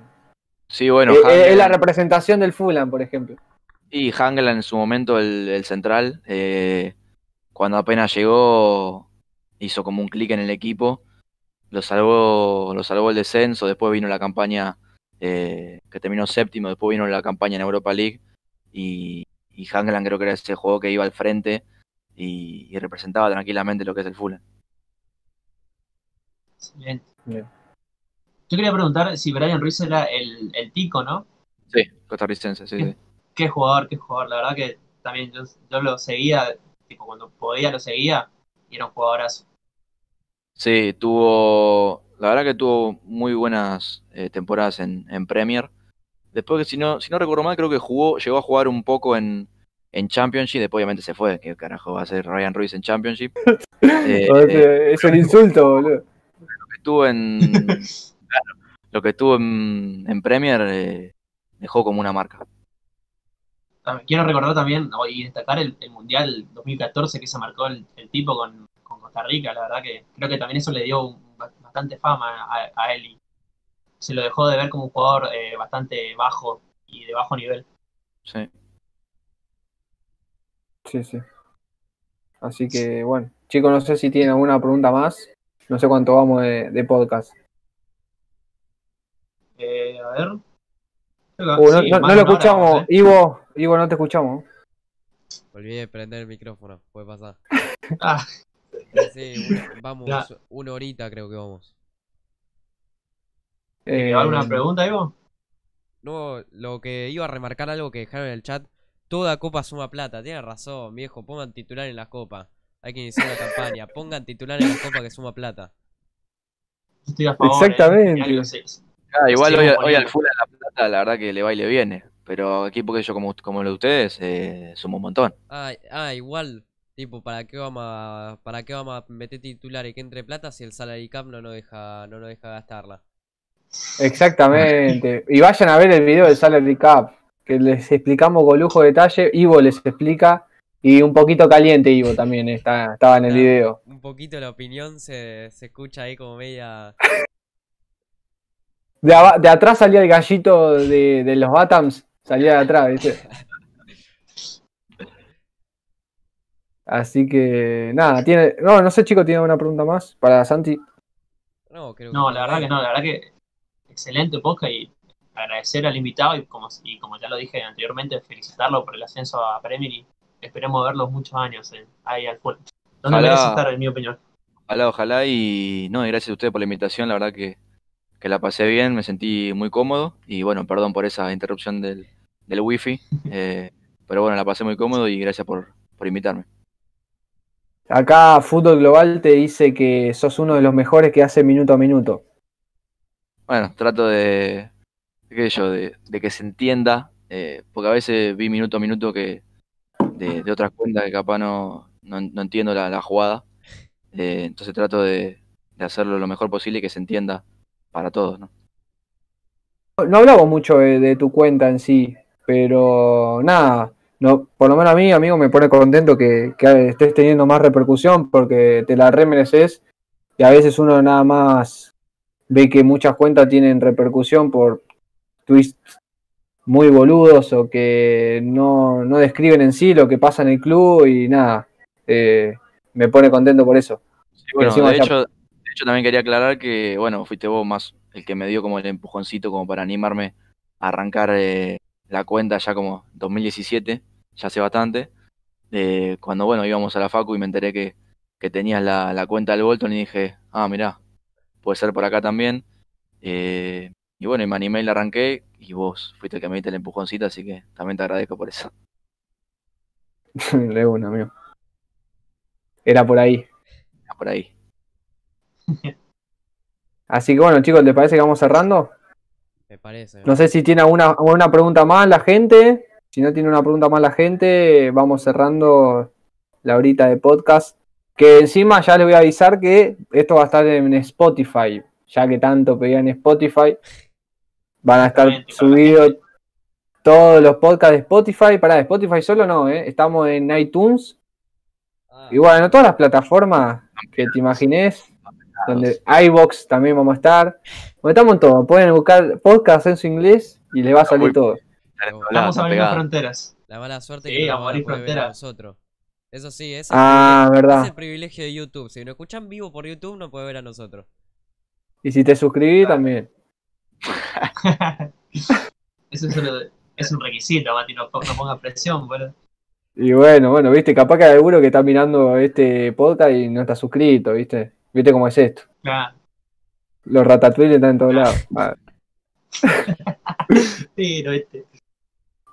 Sí, bueno. Es, la representación del Fulham, por ejemplo. Y Hangla en su momento, el, el central, cuando apenas llegó, hizo como un clic en el equipo, lo salvó, lo salvó el descenso, después vino la campaña eh, que terminó séptimo, después vino la campaña en Europa League y, y creo que era ese juego que iba al frente y, representaba tranquilamente lo que es el Fulham. Excelente. Bien. Yo quería preguntar si Brian Ruiz era el, el tico, ¿no? Sí, costarricense, sí, sí. Qué jugador, qué jugador. La verdad que también yo, yo lo seguía, tipo cuando podía lo seguía, y era un jugadorazo. Sí, tuvo, la verdad que tuvo muy buenas eh, temporadas en, en Premier. Después que si no, si no recuerdo mal, creo que jugó, llegó a jugar un poco en, en Championship, después obviamente se fue, ¿qué carajo va a hacer Ryan Ruiz en Championship? Eh, O sea, es un insulto, boludo. Lo que estuvo en claro, lo que estuvo en, en Premier eh, dejó como una marca. Quiero recordar también y destacar el, el Mundial 2014 que se marcó el, el tipo con, con Costa Rica. La verdad que creo que también eso le dio un- bastante fama a, a él y se lo dejó de ver como un jugador eh, bastante bajo y de bajo nivel. Sí. Sí, sí. Así que, bueno. Chicos, no sé si tienen alguna pregunta más. No sé cuánto vamos de, de podcast. Eh, a ver. Uh, no, sí, no- más no de lo hora escuchamos. ¿eh? Ivo, Ivo, no te escuchamos. Olvidé de prender el micrófono, puede pasar. Ah, Sí, un- vamos, Ya. una horita creo que vamos. ¿te Eh, alguna pregunta, Ivo? No, lo que iba a remarcar algo que dejaron en el chat, toda copa suma plata, tiene razón, viejo, pongan titular en las copas. Hay que iniciar la campaña, pongan titular en las copas que suma plata. Estoy a favor. eh. Exactamente. Ah, igual hoy, hoy al poniendo. full a la plata, la verdad que le va y le viene. Pero equipo que yo como, como los de ustedes, eh, suma un montón. Ah, ah, igual, tipo, ¿para qué vamos a, para qué vamos a meter titular y que entre plata si el salary cap no nos deja, no nos deja gastarla? Exactamente. Y vayan a ver el video del Salary Cup, que les explicamos con lujo de detalle. Ivo les explica. Y un poquito caliente Ivo también está, estaba en el video. Un poquito la opinión se, se escucha ahí como media... De, de atrás salía el gallito de, de los Batams, salía de atrás, ¿viste? Así que nada, tiene. No, no sé, chicos, ¿tiene una pregunta más para Santi? No, creo No, que la verdad que no, la verdad que excelente podcast y agradecer al invitado y como, y como ya lo dije anteriormente, felicitarlo por el ascenso a Premier y esperemos verlos muchos años eh, ahí al fuerte. Donde Ojalá. merece estar, en mi opinión. Ojalá, ojalá. Y no, y gracias a ustedes por la invitación. La verdad que, que la pasé bien, me sentí muy cómodo. Y bueno, perdón por esa interrupción del, del wifi. eh, pero bueno, la pasé muy cómodo y gracias por, por invitarme. Acá Fútbol Global te dice que sos uno de los mejores que hace minuto a minuto. Bueno, trato de, qué sé yo, de, de que se entienda, eh, porque a veces vi minuto a minuto que de, de otras cuentas que capaz no, no, no entiendo la, la jugada. Eh, entonces trato de, de hacerlo lo mejor posible y que se entienda para todos, ¿no? No hablamos mucho de, de tu cuenta en sí, pero nada, no, por lo menos a mí, amigo, me pone contento que, que estés teniendo más repercusión porque te la remereces y a veces uno nada más ve que muchas cuentas tienen repercusión por tweets muy boludos o que no, no describen en sí lo que pasa en el club y nada, eh, me pone contento por eso. Sí, bueno, encima de hecho, de hecho también quería aclarar que, bueno, fuiste vos más el que me dio como el empujoncito como para animarme a arrancar eh, la cuenta ya como 2017, ya hace bastante. Eh, cuando, bueno, íbamos a la Facu y me enteré que, que tenías la, la cuenta del Bolton y dije, ah, mirá, puede ser por acá también. Eh, y bueno, y me animé y la arranqué y vos fuiste el que me diste el empujoncito, así que también te agradezco por eso. De una, amigo. Era por ahí. Por ahí. Así que bueno, chicos, ¿les parece que vamos cerrando? Me parece. No sé si tiene alguna, alguna pregunta más la gente. Si no tiene una pregunta más la gente, vamos cerrando la horita de podcast. Que encima ya les voy a avisar que esto va a estar en Spotify. Ya que tanto pedían Spotify. Van a estar subidos todos los podcasts de Spotify. Para Spotify solo no, ¿eh? estamos en iTunes. Ah, Y bueno, en todas las plataformas que te imagines. Donde iBox también vamos a estar. Bueno, estamos en todo. Pueden buscar podcast en su inglés y les va a salir Muy- todo. Vamos a abrir fronteras. La mala suerte Sí, que no abrir poder ver a fronteras. nosotros. Eso sí, es el, Ah, privilegio, verdad. es el privilegio de YouTube. Si nos escuchan vivo por YouTube, no puede ver a nosotros. Y si te suscribís también. Eso es, un- es un requisito, Mati, no, no pongas presión, boludo. Y bueno, bueno, viste, capaz que hay alguno que está mirando este podcast y no está suscrito, viste. Viste cómo es esto. Claro. Los ratatouille están en todos lados. Ah. Pero este.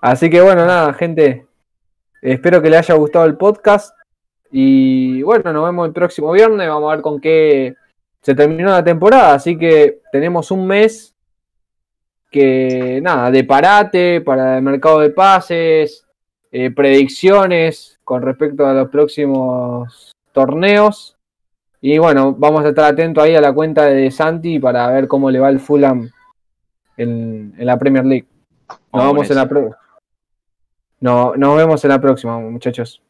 Así que bueno, nada, gente. Espero que les haya gustado el podcast. Y bueno, nos vemos el próximo viernes. Vamos a ver con qué se terminó la temporada. Así que tenemos un mes que nada, de parate para el mercado de pases, eh, predicciones con respecto a los próximos torneos. Y bueno, vamos a estar atentos ahí a la cuenta de Santi para ver cómo le va el Fulham en, en la Premier League. Nos, vamos en la pro- no, nos vemos en la próxima, muchachos.